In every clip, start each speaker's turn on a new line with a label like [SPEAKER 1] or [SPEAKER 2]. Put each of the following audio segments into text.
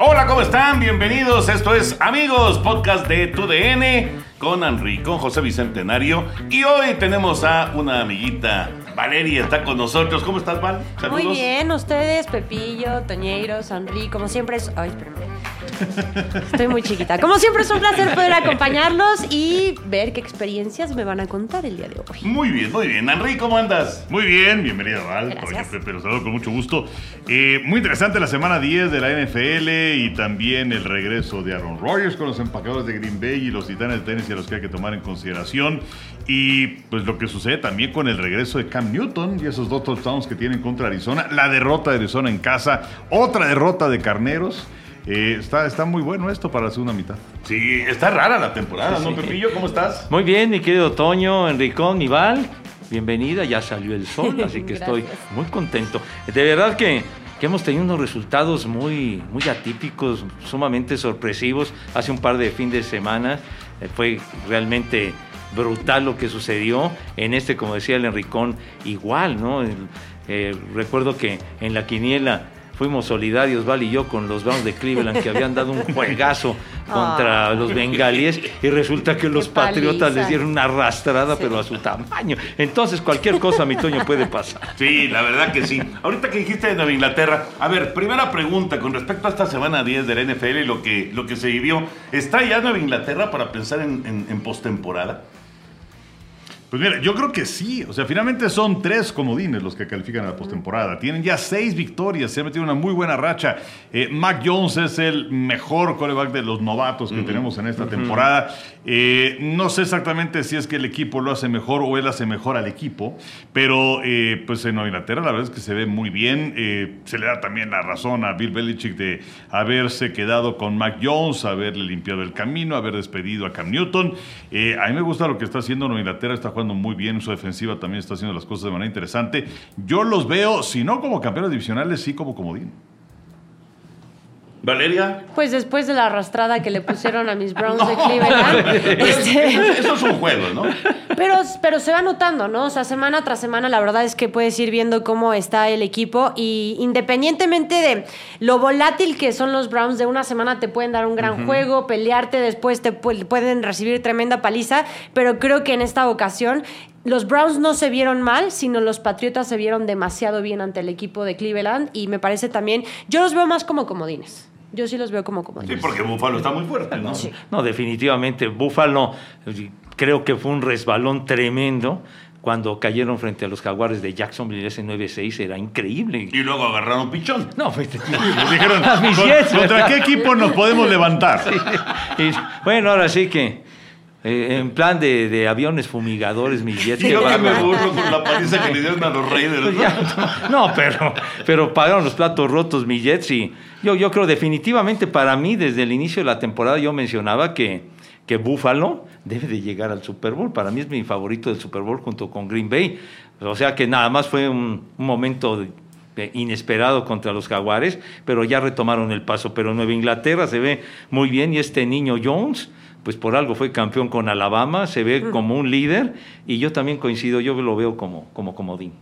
[SPEAKER 1] Hola, ¿cómo están? Bienvenidos. Esto es Amigos, podcast de TUDN con Henry, con José Bicentenario. Y hoy tenemos a una amiguita, Valeria, está con nosotros. ¿Cómo estás, Val? Saludos.
[SPEAKER 2] Muy bien, ustedes, Pepillo, Toñeiro, Sanri, como siempre es... Ay, espérame. Estoy muy chiquita. Como siempre es un placer poder acompañarlos y ver qué experiencias me van a contar el día de hoy.
[SPEAKER 1] Muy bien, muy bien. Henry, ¿cómo andas?
[SPEAKER 3] Muy bien, bienvenido Val.
[SPEAKER 2] Gracias.
[SPEAKER 3] Oye, Pepe, los saludo con mucho gusto. Eh, muy interesante la semana 10 de la NFL y también el regreso de Aaron Rodgers con los empacadores de Green Bay y los titanes de Tennessee a los que hay que tomar en consideración. Y pues lo que sucede también con el regreso de Cam Newton y esos dos touchdowns que tienen contra Arizona. La derrota de Arizona en casa, otra derrota de Carneros. Eh, está, está muy bueno esto para la segunda mitad.
[SPEAKER 1] Sí, está rara la temporada, ¿no, Pepillo? ¿Cómo estás?
[SPEAKER 4] Muy bien, mi querido Toño, Enricón, Val, bienvenida, ya salió el sol, así que estoy muy contento. De verdad que, que hemos tenido unos resultados muy, muy atípicos, sumamente sorpresivos. Hace un par de fines de semana eh, fue realmente brutal lo que sucedió. En este, como decía el Enricón, igual, ¿no? El- eh, recuerdo que en la quiniela fuimos solidarios, Val y yo, con los Browns de Cleveland, que habían dado un juegazo contra
[SPEAKER 2] Ah.
[SPEAKER 4] los bengalíes, y resulta que los patriotas les dieron una arrastrada,
[SPEAKER 2] Sí.
[SPEAKER 4] pero a su tamaño. Entonces, cualquier cosa, mi Toño, puede pasar.
[SPEAKER 1] Sí, la verdad que sí. Ahorita que dijiste de Nueva Inglaterra, a ver, primera pregunta con respecto a esta semana 10 de la NFL y lo que, lo que se vivió. ¿Está ya Nueva Inglaterra para pensar en, en, en postemporada?
[SPEAKER 3] Pues mira, yo creo que sí. O sea, finalmente son tres comodines los que califican a la postemporada. Tienen ya seis victorias, se ha metido una muy buena racha. Eh, Mac Jones es el mejor coreback de los novatos que tenemos en esta temporada. Eh, no sé exactamente si es que el equipo lo hace mejor o él hace mejor al equipo, pero eh, pues en Inglaterra la verdad es que se ve muy bien. Se le da también la razón a Bill Belichick de haberse quedado con Mac Jones, haberle limpiado el camino, haber despedido a Cam Newton. A mí me gusta lo que está haciendo Nueva Inglaterra, está jugando muy bien, su defensiva también está haciendo las cosas de manera interesante. Yo los veo, si no como campeones divisionales, sí como comodín.
[SPEAKER 1] Valeria.
[SPEAKER 2] Pues después de la arrastrada que le pusieron a mis Browns de Cleveland, este,
[SPEAKER 1] Eso es un juego, ¿no?
[SPEAKER 2] Pero, pero se va notando, ¿no? O sea, semana tras semana la verdad es que puedes ir viendo cómo está el equipo y independientemente de lo volátil que son los Browns, de una semana te pueden dar un gran juego, pelearte, después te pu- pueden recibir tremenda paliza, pero creo que en esta ocasión los Browns no se vieron mal, sino los Patriotas se vieron demasiado bien ante el equipo de Cleveland y me parece también, yo los veo más como comodines. Yo sí los veo como
[SPEAKER 1] Sí,
[SPEAKER 2] comodines.
[SPEAKER 1] porque Buffalo está muy fuerte, ¿no?
[SPEAKER 4] No, definitivamente, Buffalo creo que fue un resbalón tremendo cuando cayeron frente a los jaguares de Jacksonville ese 9-6, era increíble.
[SPEAKER 1] Y luego agarraron pichón.
[SPEAKER 4] No, pues,
[SPEAKER 3] Les dijeron,
[SPEAKER 4] a mis
[SPEAKER 3] "¿Con-
[SPEAKER 4] Jets,
[SPEAKER 3] ¿contra
[SPEAKER 4] ¿verdad?
[SPEAKER 3] qué equipo nos podemos levantar?
[SPEAKER 4] Y, bueno, ahora sí que eh, en plan de, de aviones fumigadores.
[SPEAKER 1] Y
[SPEAKER 4] que
[SPEAKER 1] yo que me burlo con la paliza que le dieron a los Raiders.
[SPEAKER 4] Pues
[SPEAKER 1] ¿no?
[SPEAKER 4] ya, no, pero, pero pagaron los platos rotos mis Jets y yo, yo creo definitivamente para mí desde el inicio de la temporada yo mencionaba que, que Buffalo debe de llegar al Super Bowl. Para mí es mi favorito del Super Bowl junto con Green Bay. O sea que nada más fue un, un momento de inesperado contra los Jaguares, pero ya retomaron el paso. Pero Nueva Inglaterra se ve muy bien y este niño Jones, pues por algo fue campeón con Alabama, se ve como un líder y yo también coincido, yo lo veo como, como comodín.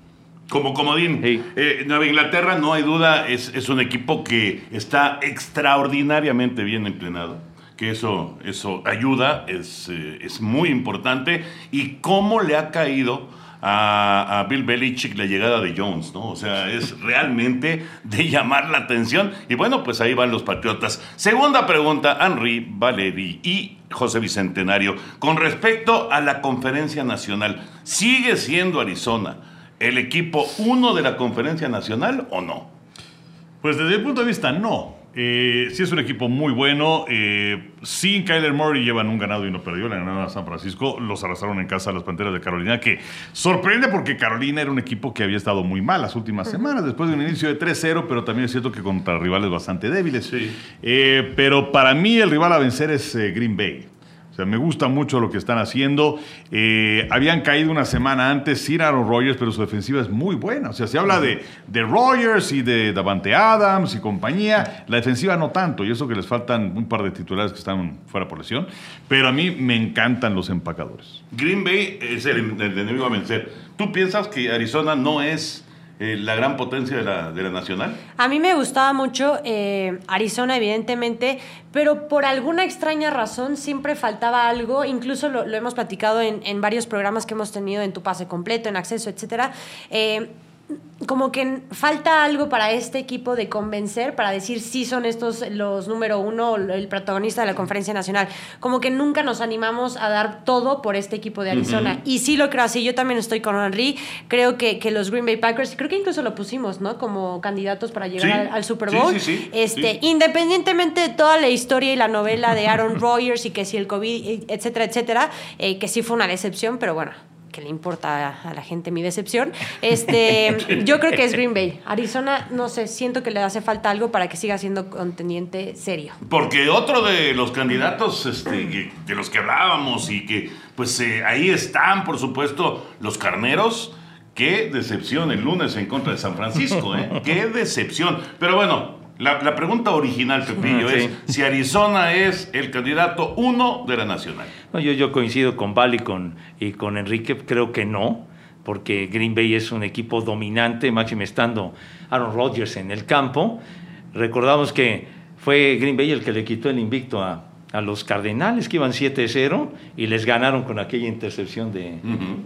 [SPEAKER 1] Como comodín.
[SPEAKER 4] Sí.
[SPEAKER 1] Eh, Nueva Inglaterra, no hay duda, es, es un equipo que está extraordinariamente bien entrenado. Que eso, eso ayuda, es, eh, es muy importante. Y cómo le ha caído a, Bill Belichick la llegada de Jones, ¿no? O sea, es realmente de llamar la atención. Y bueno, pues ahí van los Patriotas. Segunda pregunta, Henry, Valeri y José Bicentenario. Con respecto a la conferencia nacional, ¿sigue siendo Arizona el equipo uno de la conferencia nacional o no?
[SPEAKER 3] Pues desde mi punto de vista, no. Eh, sí es un equipo muy bueno. Eh, sin Kyler Murray llevan un ganado y no perdió. Le ganaron a San Francisco. Los arrastraron en casa a las Panteras de Carolina, que sorprende porque Carolina era un equipo que había estado muy mal las últimas semanas, después de un inicio de 3-0, pero también es cierto que contra rivales bastante débiles. Eh, pero para mí el rival a vencer es eh, Green Bay. O sea, me gusta mucho lo que están haciendo. Eh, habían caído una semana antes sin Aaron Rodgers, pero su defensiva es muy buena. O sea, se habla de, de Rodgers y de Davante Adams y compañía. La defensiva no tanto, y eso que les faltan un par de titulares que están fuera por lesión. Pero a mí me encantan los empacadores.
[SPEAKER 1] Green Bay es el, el enemigo a vencer. ¿Tú piensas que Arizona no es eh, la gran potencia de la, de la nacional?
[SPEAKER 2] A mí me gustaba mucho eh, Arizona, evidentemente, pero por alguna extraña razón siempre faltaba algo. Incluso lo, hemos platicado en, en, varios programas que hemos tenido en Tu Pase Completo, en Acceso, etcétera. Eh, como que falta algo para este equipo de convencer, para decir sí son estos los número uno, el protagonista de la conferencia nacional. Como que nunca nos animamos a dar todo por este equipo de Arizona. Uh -huh. Y sí lo creo así. Yo también estoy con Henry. Creo que, que, los Green Bay Packers, creo que incluso lo pusimos, ¿no? Como candidatos para llegar
[SPEAKER 1] Sí.
[SPEAKER 2] al, al Super Bowl.
[SPEAKER 1] Sí, sí, sí.
[SPEAKER 2] Este, Independientemente de toda la historia y la novela de Aaron Rodgers y que si el COVID, etcétera, etcétera, eh, que sí fue una decepción, pero bueno que le importa a la gente mi decepción. Este, yo creo que es Green Bay. Arizona, no sé, siento que le hace falta algo para que siga siendo contendiente serio.
[SPEAKER 1] Porque otro de los candidatos este, de los que hablábamos y que pues eh, ahí están, por supuesto, los carneros. Qué decepción el lunes en contra de San Francisco, ¿eh? Qué decepción. Pero bueno, la, la pregunta original, Pepillo,
[SPEAKER 4] sí.
[SPEAKER 1] es si Arizona es el candidato uno de la nacional.
[SPEAKER 4] No, yo, yo coincido con Val y con, y con Enrique, creo que no, porque Green Bay es un equipo dominante, máximo estando Aaron Rodgers en el campo. Recordamos que fue Green Bay el que le quitó el invicto a, a los Cardenales, que iban 7-0, y les ganaron con aquella intercepción de,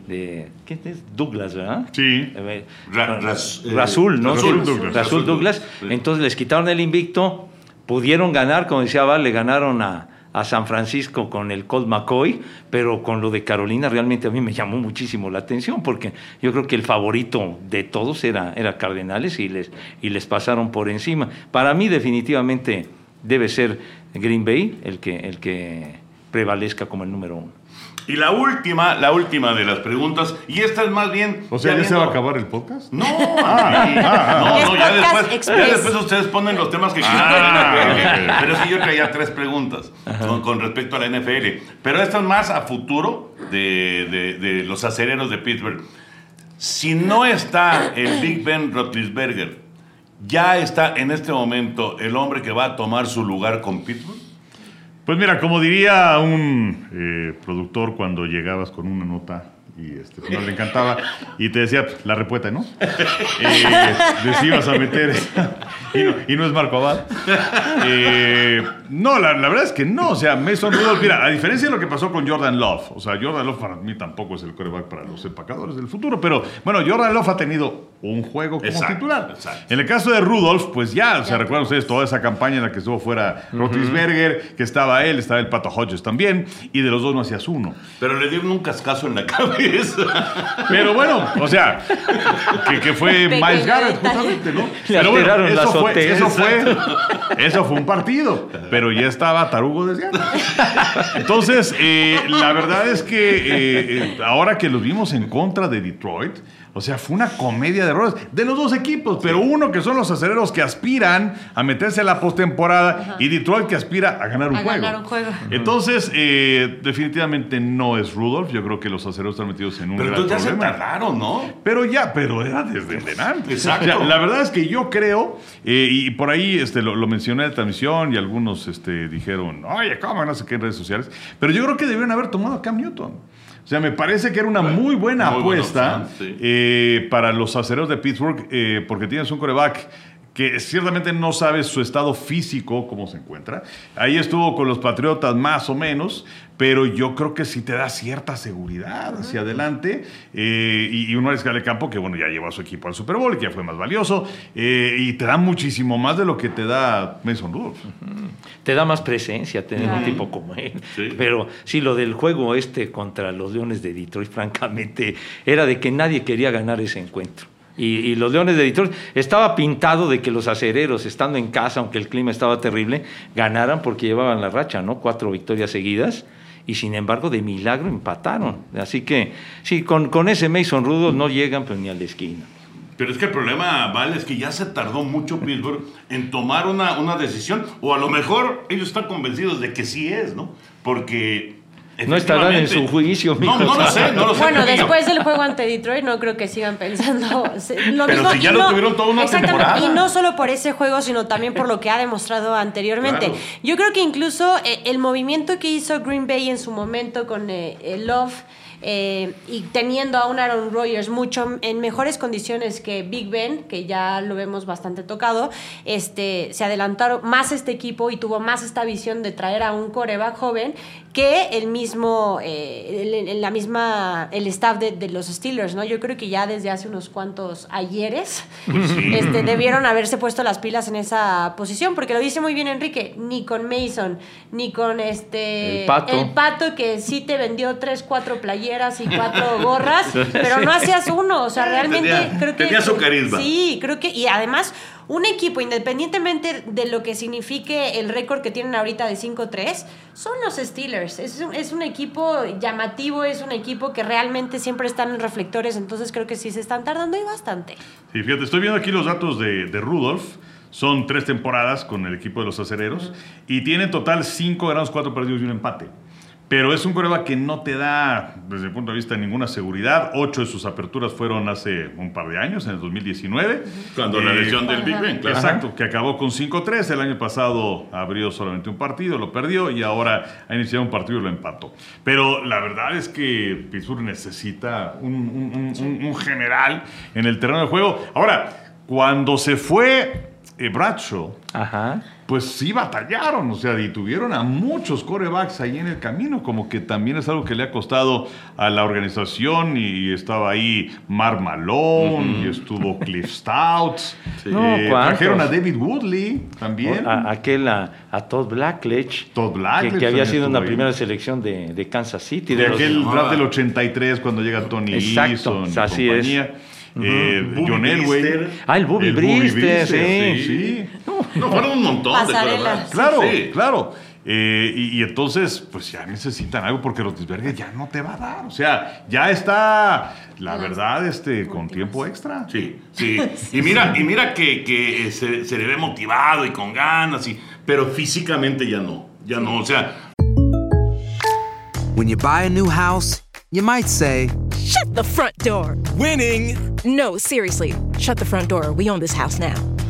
[SPEAKER 4] de ¿qué es? Douglas, ¿verdad?
[SPEAKER 3] Sí.
[SPEAKER 4] Eh,
[SPEAKER 1] Ra- Ras-
[SPEAKER 4] Rasul, ¿no?
[SPEAKER 1] Rasul Douglas.
[SPEAKER 4] Rasul Douglas. Entonces les quitaron el invicto, pudieron ganar, como decía Val, le ganaron a, a San Francisco con el Colt McCoy, pero con lo de Carolina realmente a mí me llamó muchísimo la atención porque yo creo que el favorito de todos era, era Cardenales y les, y les pasaron por encima. Para mí definitivamente debe ser Green Bay el que, el que prevalezca como el número uno.
[SPEAKER 1] Y la última, la última de las preguntas, y esta es más bien...
[SPEAKER 3] O sea, ¿ya se va a acabar el podcast?
[SPEAKER 1] No,
[SPEAKER 3] Ah,
[SPEAKER 1] sí.
[SPEAKER 3] ah,
[SPEAKER 1] no,
[SPEAKER 2] Es
[SPEAKER 1] no, ya después, ya después ustedes ponen los temas que
[SPEAKER 3] Ah,
[SPEAKER 1] quieran.
[SPEAKER 3] ok.
[SPEAKER 1] Pero sí, yo traía tres preguntas con, con respecto a la NFL. Pero esto es más a futuro de, de- de los acereros de Pittsburgh. Si no está el Big Ben Roethlisberger, ¿ya está en este momento el hombre que va a tomar su lugar con Pittsburgh?
[SPEAKER 3] Pues mira, como diría un eh, productor cuando llegabas con una nota y este, pues, no le encantaba y te decía pues, la repueta, ¿no? Eh, les ibas a meter y no, y no es Marco Abad. Eh, no, la, la verdad es que no. O sea, Mason Rudolph, mira, a diferencia de lo que pasó con Jordan Love, o sea, Jordan Love para mí tampoco es el coreback para los empacadores del futuro, pero bueno, Jordan Love ha tenido un juego como
[SPEAKER 1] Exacto,
[SPEAKER 3] titular.
[SPEAKER 1] exacto.
[SPEAKER 3] En el caso de Rudolph, pues ya, o sea, recuerdan ustedes toda esa campaña en la que estuvo fuera Roethlisberger, que estaba él, estaba el Pato Hodges también, y de los dos no hacías uno.
[SPEAKER 1] Pero le dieron un cascazo en la cabeza.
[SPEAKER 3] Pero bueno, o sea, que, que fue Miles Garrett justamente, ¿no?
[SPEAKER 4] Le
[SPEAKER 3] Pero bueno,
[SPEAKER 4] alteraron la
[SPEAKER 3] eso fue, eso fue, eso fue un partido, pero ya estaba tarugo desde antes. Entonces, eh, la verdad es que eh, eh, ahora que los vimos en contra de Detroit, o sea, fue una comedia de errores de los dos equipos, pero uno que son los acereros que aspiran a meterse a la postemporada y Detroit que aspira a ganar un
[SPEAKER 2] A
[SPEAKER 3] juego.
[SPEAKER 2] ganar un juego.
[SPEAKER 3] Entonces, eh, definitivamente no es Rudolph. Yo creo que los acereros están metidos en un
[SPEAKER 1] Pero
[SPEAKER 3] gran
[SPEAKER 1] entonces ya se
[SPEAKER 3] problema.
[SPEAKER 1] tardaron, ¿no?
[SPEAKER 3] Pero ya, pero era desde el antes.
[SPEAKER 1] Exacto.
[SPEAKER 3] O sea, la verdad es que yo creo, eh, y por ahí este, lo, lo mencioné en la transmisión y algunos este, dijeron, oye, ¿cómo? No sé qué en redes sociales. Pero yo creo que debieron haber tomado a Cam Newton. O sea, me parece que era una muy buena
[SPEAKER 1] Muy buena
[SPEAKER 3] apuesta
[SPEAKER 1] opción, sí.
[SPEAKER 3] eh, para los acereros de Pittsburgh, eh, porque tienes un coreback que ciertamente no sabes su estado físico, cómo se encuentra. Ahí estuvo con los Patriotas más o menos, pero yo creo que sí te da cierta seguridad hacia adelante. eh, y, y un mariscal de campo que, bueno, ya llevó a su equipo al Super Bowl y que ya fue más valioso. eh, y te da muchísimo más de lo que te da Mason Rudolph.
[SPEAKER 4] te da más presencia tener un tipo como él.
[SPEAKER 1] Sí.
[SPEAKER 4] Pero sí, lo del juego este contra los Leones de Detroit, francamente, era de que nadie quería ganar ese encuentro. Y, y los Leones de Detroit estaba pintado de que los acereros, estando en casa, aunque el clima estaba terrible, ganaran porque llevaban la racha, ¿no? Cuatro victorias seguidas. Y sin embargo, de milagro empataron. Así que, sí, con, con ese Mason Rudolph no llegan pues, ni a la esquina.
[SPEAKER 1] Pero es que el problema, Val, es que ya se tardó mucho Pittsburgh en tomar una, una decisión, o a lo mejor ellos están convencidos de que sí es, ¿no? Porque...
[SPEAKER 4] No estarán en su juicio,
[SPEAKER 1] No,
[SPEAKER 4] mijo.
[SPEAKER 1] no lo sé, no lo sé.
[SPEAKER 2] Bueno, después del juego ante Detroit no creo que sigan pensando lo
[SPEAKER 1] Pero
[SPEAKER 2] mismo.
[SPEAKER 1] si ya
[SPEAKER 2] y
[SPEAKER 1] lo
[SPEAKER 2] no-
[SPEAKER 1] tuvieron toda una
[SPEAKER 2] exactamente,
[SPEAKER 1] temporada.
[SPEAKER 2] Y no solo por ese juego, sino también por lo que ha demostrado anteriormente.
[SPEAKER 1] Claro.
[SPEAKER 2] Yo creo que incluso eh, el movimiento que hizo Green Bay en su momento con eh, el Love eh, y teniendo a un Aaron Rodgers mucho en mejores condiciones que Big Ben, que ya lo vemos bastante tocado, este, se adelantaron más este equipo y tuvo más esta visión de traer a un coreback joven que el mismo, eh, el, el- la misma, el staff de, de los Steelers, ¿no? Yo creo que ya desde hace unos cuantos ayeres este, debieron haberse puesto las pilas en esa posición, porque lo dice muy bien Enrique, ni con Mason, ni con este
[SPEAKER 4] El Pato.
[SPEAKER 2] el Pato que sí te vendió tres, cuatro playeras y cuatro gorras, pero no hacías uno, o sea, realmente
[SPEAKER 1] Tenía-
[SPEAKER 2] creo que
[SPEAKER 1] tenía su carisma.
[SPEAKER 2] Sí, creo que y además un equipo independientemente de lo que signifique el récord que tienen ahorita de 5-3, son los Steelers. Es un, es un equipo llamativo, es un equipo que realmente siempre están en reflectores, entonces creo que sí se están tardando y bastante.
[SPEAKER 3] Sí, fíjate, estoy viendo aquí los datos de, de Rudolph. Son tres temporadas con el equipo de los acereros y tiene en total cinco ganados, cuatro perdidos y un empate. Pero es un coreback que no te da, desde el punto de vista, ninguna seguridad. Ocho de sus aperturas fueron hace un par de años, en el 2019.
[SPEAKER 1] Cuando la
[SPEAKER 3] Eh,
[SPEAKER 1] lesión del Big Ben, claro.
[SPEAKER 3] Exacto, que acabó con 5-3. El año pasado abrió solamente un partido, lo perdió y ahora ha iniciado un partido y lo empató. Pero la verdad es que Pittsburgh necesita un, un- un- un- un general en el terreno de juego. Ahora, cuando se fue eh, Bradshaw,
[SPEAKER 4] Ajá.
[SPEAKER 3] Pues sí batallaron, o sea, y tuvieron a muchos corebacks ahí en el camino, como que también es algo que le ha costado a la organización y estaba ahí Mark Malone y estuvo Cliff Stout.
[SPEAKER 4] No,
[SPEAKER 3] Eh, trajeron a David Woodley también.
[SPEAKER 4] A, aquel, a, a Todd Blackledge.
[SPEAKER 3] Todd Blackledge
[SPEAKER 4] Que, que había sido una
[SPEAKER 3] ahí.
[SPEAKER 4] primera selección de, de Kansas City.
[SPEAKER 3] de
[SPEAKER 4] De los-
[SPEAKER 3] aquel
[SPEAKER 1] Ah.
[SPEAKER 3] draft del 83 cuando llega Tony
[SPEAKER 4] Exacto,
[SPEAKER 3] Eason y
[SPEAKER 4] así es.
[SPEAKER 3] Eh, John Elway.
[SPEAKER 4] Ah, el Bobby Brister, sí.
[SPEAKER 3] sí.
[SPEAKER 1] No, fueron un montón
[SPEAKER 2] Pasarela.
[SPEAKER 1] de.
[SPEAKER 3] Claro,
[SPEAKER 1] Sí.
[SPEAKER 3] claro. Eh, y, y entonces, pues ya necesitan algo porque Rotisberger ya no te va a dar. O sea, ya está, la verdad, este, con tiempo extra.
[SPEAKER 1] Sí, sí. Y mira, y mira que, que eh, se, se le ve motivado y con ganas, y, pero físicamente ya no. Ya no, o sea,
[SPEAKER 5] When you buy a new house, you might say,
[SPEAKER 6] Shut the front door.
[SPEAKER 7] Winning.
[SPEAKER 6] No, seriously. Shut the front door. We own this house now.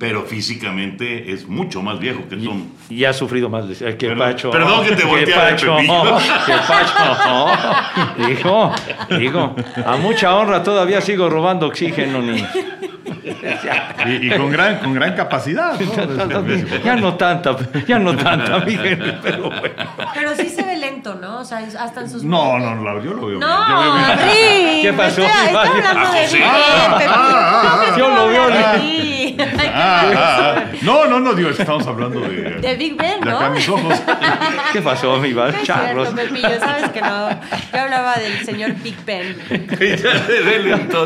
[SPEAKER 1] Pero físicamente es mucho más viejo que Tom.
[SPEAKER 4] Y ha sufrido más de- que
[SPEAKER 1] Perdón-
[SPEAKER 4] Pacho.
[SPEAKER 1] perdón que te volteé a
[SPEAKER 4] Pacho. Que Pacho. Dijo, digo, a mucha honra todavía sigo robando oxígeno, ni.
[SPEAKER 3] Y, y con, gran, con gran capacidad. ¿no?
[SPEAKER 4] Ya no tanta, ya no tanta, mi gente, pero bueno.
[SPEAKER 2] Pero sí se ve lento, ¿no? O sea, hasta en sus
[SPEAKER 3] No, no, no, yo lo veo. bien, yo veo
[SPEAKER 2] No,
[SPEAKER 3] bien.
[SPEAKER 2] Rick,
[SPEAKER 4] ¿Qué pasó,
[SPEAKER 2] Está, está hablando de
[SPEAKER 1] Ah,
[SPEAKER 3] Ah, ah,
[SPEAKER 2] Pepe.
[SPEAKER 4] Yo lo veo,
[SPEAKER 2] de.
[SPEAKER 3] Ah, ah, ah. No, no, no, digo, que estamos hablando de.
[SPEAKER 2] De Big Ben,
[SPEAKER 3] de
[SPEAKER 2] ¿no?
[SPEAKER 3] acá mis ojos.
[SPEAKER 4] ¿Qué pasó, mi Val?
[SPEAKER 2] No es
[SPEAKER 4] Charros.
[SPEAKER 2] cierto, Pepillo, sabes que no. Yo hablaba del señor Big Ben.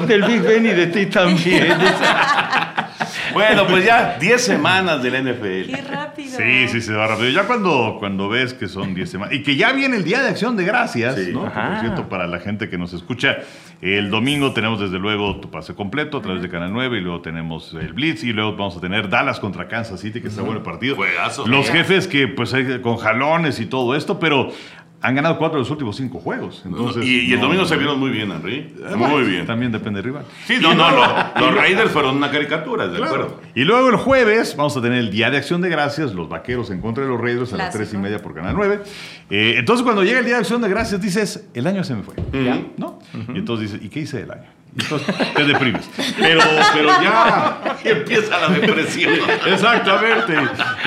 [SPEAKER 4] Del Big Ben y de ti también.
[SPEAKER 1] Bueno, pues ya 10 semanas del NFL.
[SPEAKER 2] Qué rápido.
[SPEAKER 3] Sí, sí, se va rápido. Ya cuando, cuando ves que son 10 semanas. Y que ya viene el Día de Acción de Gracias,
[SPEAKER 1] Sí.
[SPEAKER 3] ¿no? Por cierto, para la gente que nos escucha, el domingo tenemos desde luego tu pase completo a través de Canal 9 y luego tenemos el Blitz y luego vamos a tener Dallas contra Kansas City, que está bueno el partido.
[SPEAKER 1] Juegazo.
[SPEAKER 3] Los jefes que, pues, hay- con jalones y todo esto, pero han ganado cuatro de los últimos cinco juegos. Entonces,
[SPEAKER 1] y, y el
[SPEAKER 3] no-
[SPEAKER 1] domingo se vieron muy bien, Henry.
[SPEAKER 3] Eh,
[SPEAKER 1] Muy
[SPEAKER 3] bueno,
[SPEAKER 1] bien.
[SPEAKER 3] También depende del rival.
[SPEAKER 1] Sí, no, no, lo- los Raiders fueron una caricatura, ¿de
[SPEAKER 3] Claro.
[SPEAKER 1] acuerdo?
[SPEAKER 3] Y luego el jueves vamos a tener el Día de Acción de Gracias, los vaqueros en contra de los Raiders a las tres y media por Canal 9. Eh, entonces cuando llega el Día de Acción de Gracias dices, el año se me fue, ¿no? Y entonces dices, ¿y qué hice el año? Entonces te deprimes. Pero, pero ya.
[SPEAKER 1] Empieza la depresión.
[SPEAKER 3] Exactamente.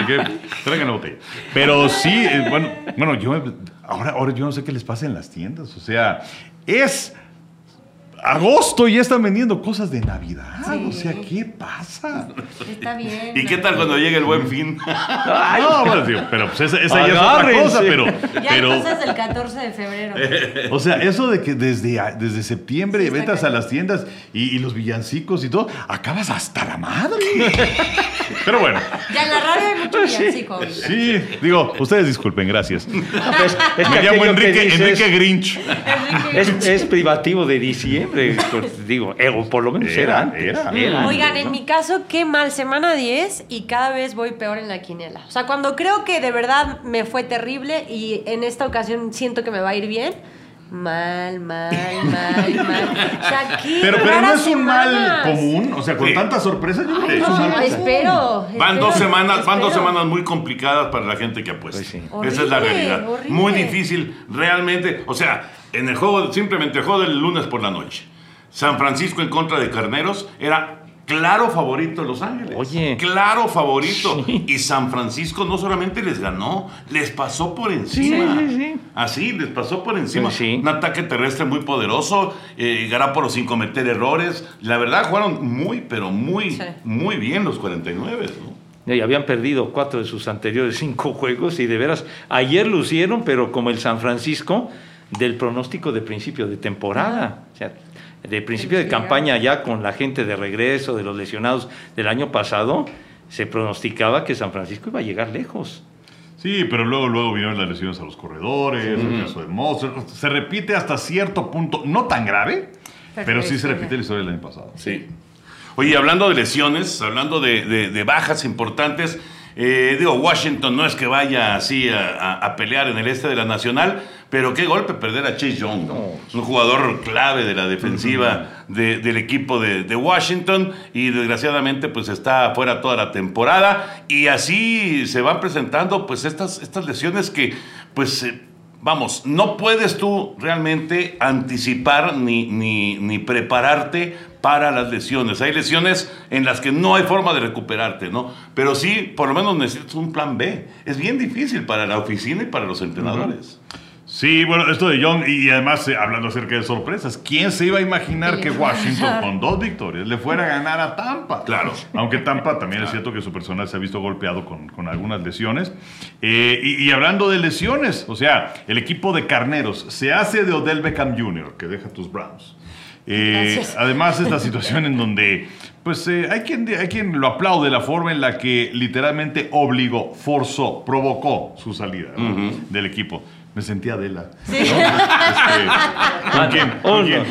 [SPEAKER 3] Que traigan la botella. Pero sí, eh, bueno, bueno, yo ahora, ahora yo no sé qué les pasa en las tiendas. O sea, es agosto y ya están vendiendo cosas de Navidad. O sea, ¿qué pasa?
[SPEAKER 2] Está bien.
[SPEAKER 1] ¿Y qué tal cuando llega el buen fin?
[SPEAKER 3] no, bueno, tío, pero pues esa, esa ya es otra cosa, pero,
[SPEAKER 2] Ya
[SPEAKER 3] pero
[SPEAKER 2] hay cosas del 14 de febrero.
[SPEAKER 3] o sea, eso de que desde, desde septiembre
[SPEAKER 2] Sí,
[SPEAKER 3] ventas a las tiendas y, y los villancicos y todo, acabas hasta la madre. Pero bueno,
[SPEAKER 2] Ya en la radio hay mucho villancico. ahorita.
[SPEAKER 3] sí, digo, ustedes disculpen, gracias.
[SPEAKER 4] Pues, es que
[SPEAKER 3] Me llamo
[SPEAKER 4] aquello que
[SPEAKER 3] Enrique,
[SPEAKER 4] dices
[SPEAKER 3] Enrique Grinch.
[SPEAKER 4] es, es privativo de diciembre, pues, digo, eh, o por lo menos era,
[SPEAKER 3] Era,
[SPEAKER 4] antes.
[SPEAKER 3] era.
[SPEAKER 2] Oigan, en mi caso, qué mal, semana 10 y cada vez voy peor en la quiniela. O sea, cuando creo que de verdad me fue terrible y en esta ocasión siento que me va a ir bien, mal, mal, mal, mal. O sea, qué
[SPEAKER 3] Pero, pero no es un mal común, o sea, con
[SPEAKER 1] Sí.
[SPEAKER 3] tantas sorpresas, yo creo que
[SPEAKER 2] Ay,
[SPEAKER 3] es un mal
[SPEAKER 2] no,
[SPEAKER 3] común.
[SPEAKER 2] espero.
[SPEAKER 1] Van
[SPEAKER 2] espero,
[SPEAKER 1] dos semanas, van dos semanas muy complicadas para la gente que apuesta.
[SPEAKER 4] Pues sí.
[SPEAKER 1] Esa es la
[SPEAKER 2] Horrible,
[SPEAKER 1] realidad.
[SPEAKER 2] horrible.
[SPEAKER 1] Muy difícil, realmente. O sea, en el juego, simplemente el juego del lunes por la noche. San Francisco en contra de Carneros era claro favorito de Los Ángeles.
[SPEAKER 4] Oye.
[SPEAKER 1] Claro favorito. Y San Francisco no solamente les ganó, les pasó por encima.
[SPEAKER 4] Sí, sí, sí.
[SPEAKER 1] Así, les pasó por encima.
[SPEAKER 4] Sí.
[SPEAKER 1] Un ataque terrestre muy poderoso, eh, Garápolo sin cometer errores. La verdad, jugaron muy, pero muy,
[SPEAKER 2] Sí.
[SPEAKER 1] muy bien los 49, ¿no?
[SPEAKER 4] Y habían perdido cuatro de sus anteriores cinco juegos y de veras, ayer lucieron, pero como el San Francisco del pronóstico de principio de temporada. O sea, de principio de
[SPEAKER 2] Sí,
[SPEAKER 4] campaña ya con la gente de regreso, de los lesionados del año pasado, se pronosticaba que San Francisco iba a llegar lejos.
[SPEAKER 3] Sí, pero luego, luego vinieron las lesiones a los corredores, el caso de Monster. Se repite hasta cierto punto, no tan grave, pero sí se repite la historia del año pasado.
[SPEAKER 1] Sí. Oye, hablando de lesiones, hablando de, de- de bajas importantes, eh, digo, Washington no es que vaya así a, a- a pelear en el este de la Nacional, pero qué golpe perder a Chase Young, ¿no? un jugador clave de la defensiva de- del equipo de, de Washington y desgraciadamente pues está fuera toda la temporada. Y así se van presentando pues estas, estas lesiones que pues... eh, Vamos, no puedes tú realmente anticipar ni, ni, ni prepararte para las lesiones. Hay lesiones en las que no hay forma de recuperarte, ¿no? Pero sí, por lo menos necesitas un plan B. Es bien difícil para la oficina y para los entrenadores.
[SPEAKER 3] Sí, bueno, esto de Young, y además eh, hablando acerca de sorpresas, ¿quién se iba a imaginar que Washington con dos victorias le fuera a ganar a Tampa?
[SPEAKER 1] Claro.
[SPEAKER 3] Aunque Tampa también es cierto que su personal se ha visto golpeado con, con algunas lesiones. Eh, y, y hablando de lesiones, o sea, el equipo de Carneros se hace de Odell Beckham Jr., que deja tus Browns. Eh, además, es la situación en donde, pues, eh, hay, quien, hay quien lo aplaude la forma en la que literalmente obligó, forzó, provocó su salida ¿no? del equipo. Me sentía Adela. ¿no? Este, ¿Con quién? ¿Con quién?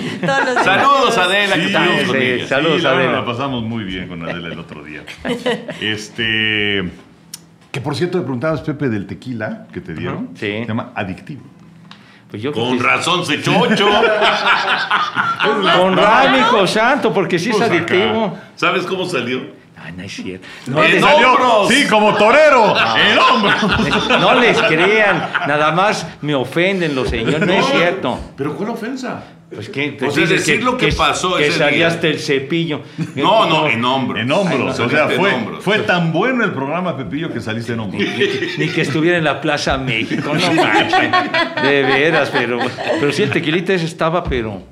[SPEAKER 1] Saludos, Adela, que
[SPEAKER 3] Sí,
[SPEAKER 1] estamos con
[SPEAKER 4] sí,
[SPEAKER 1] ella.
[SPEAKER 4] Saludos,
[SPEAKER 3] Sí, la
[SPEAKER 4] Adela.
[SPEAKER 3] La pasamos muy bien con Adela el otro día. Este. Que por cierto, me preguntabas, Pepe, del tequila que te dieron.
[SPEAKER 4] Sí.
[SPEAKER 3] Se llama adictivo.
[SPEAKER 4] Pues yo
[SPEAKER 1] Con razón se chocho.
[SPEAKER 4] Con razón, hijo santo, porque sí es
[SPEAKER 3] Pues acá.
[SPEAKER 4] adictivo.
[SPEAKER 1] ¿Sabes cómo salió?
[SPEAKER 4] Ay, no es cierto. No,
[SPEAKER 1] ¡En
[SPEAKER 4] les,
[SPEAKER 1] hombros!
[SPEAKER 3] Sí, como torero. El hombro.
[SPEAKER 4] no les crean, nada más me ofenden los señores, no es cierto.
[SPEAKER 1] ¿Pero cuál ofensa?
[SPEAKER 4] Pues que,
[SPEAKER 1] O sea,
[SPEAKER 4] dices
[SPEAKER 1] decir lo que pasó
[SPEAKER 4] que
[SPEAKER 1] ese
[SPEAKER 4] salía
[SPEAKER 1] día.
[SPEAKER 4] hasta el cepillo.
[SPEAKER 1] No, no, en hombros.
[SPEAKER 3] En hombros.
[SPEAKER 1] Ay, no,
[SPEAKER 3] o sea, fue,
[SPEAKER 1] hombros.
[SPEAKER 3] fue tan bueno el programa, Pepillo, que saliste en hombros.
[SPEAKER 4] Ni que estuviera en la Plaza México, no manches. De veras, pero, pero sí, el tequilita ese estaba, pero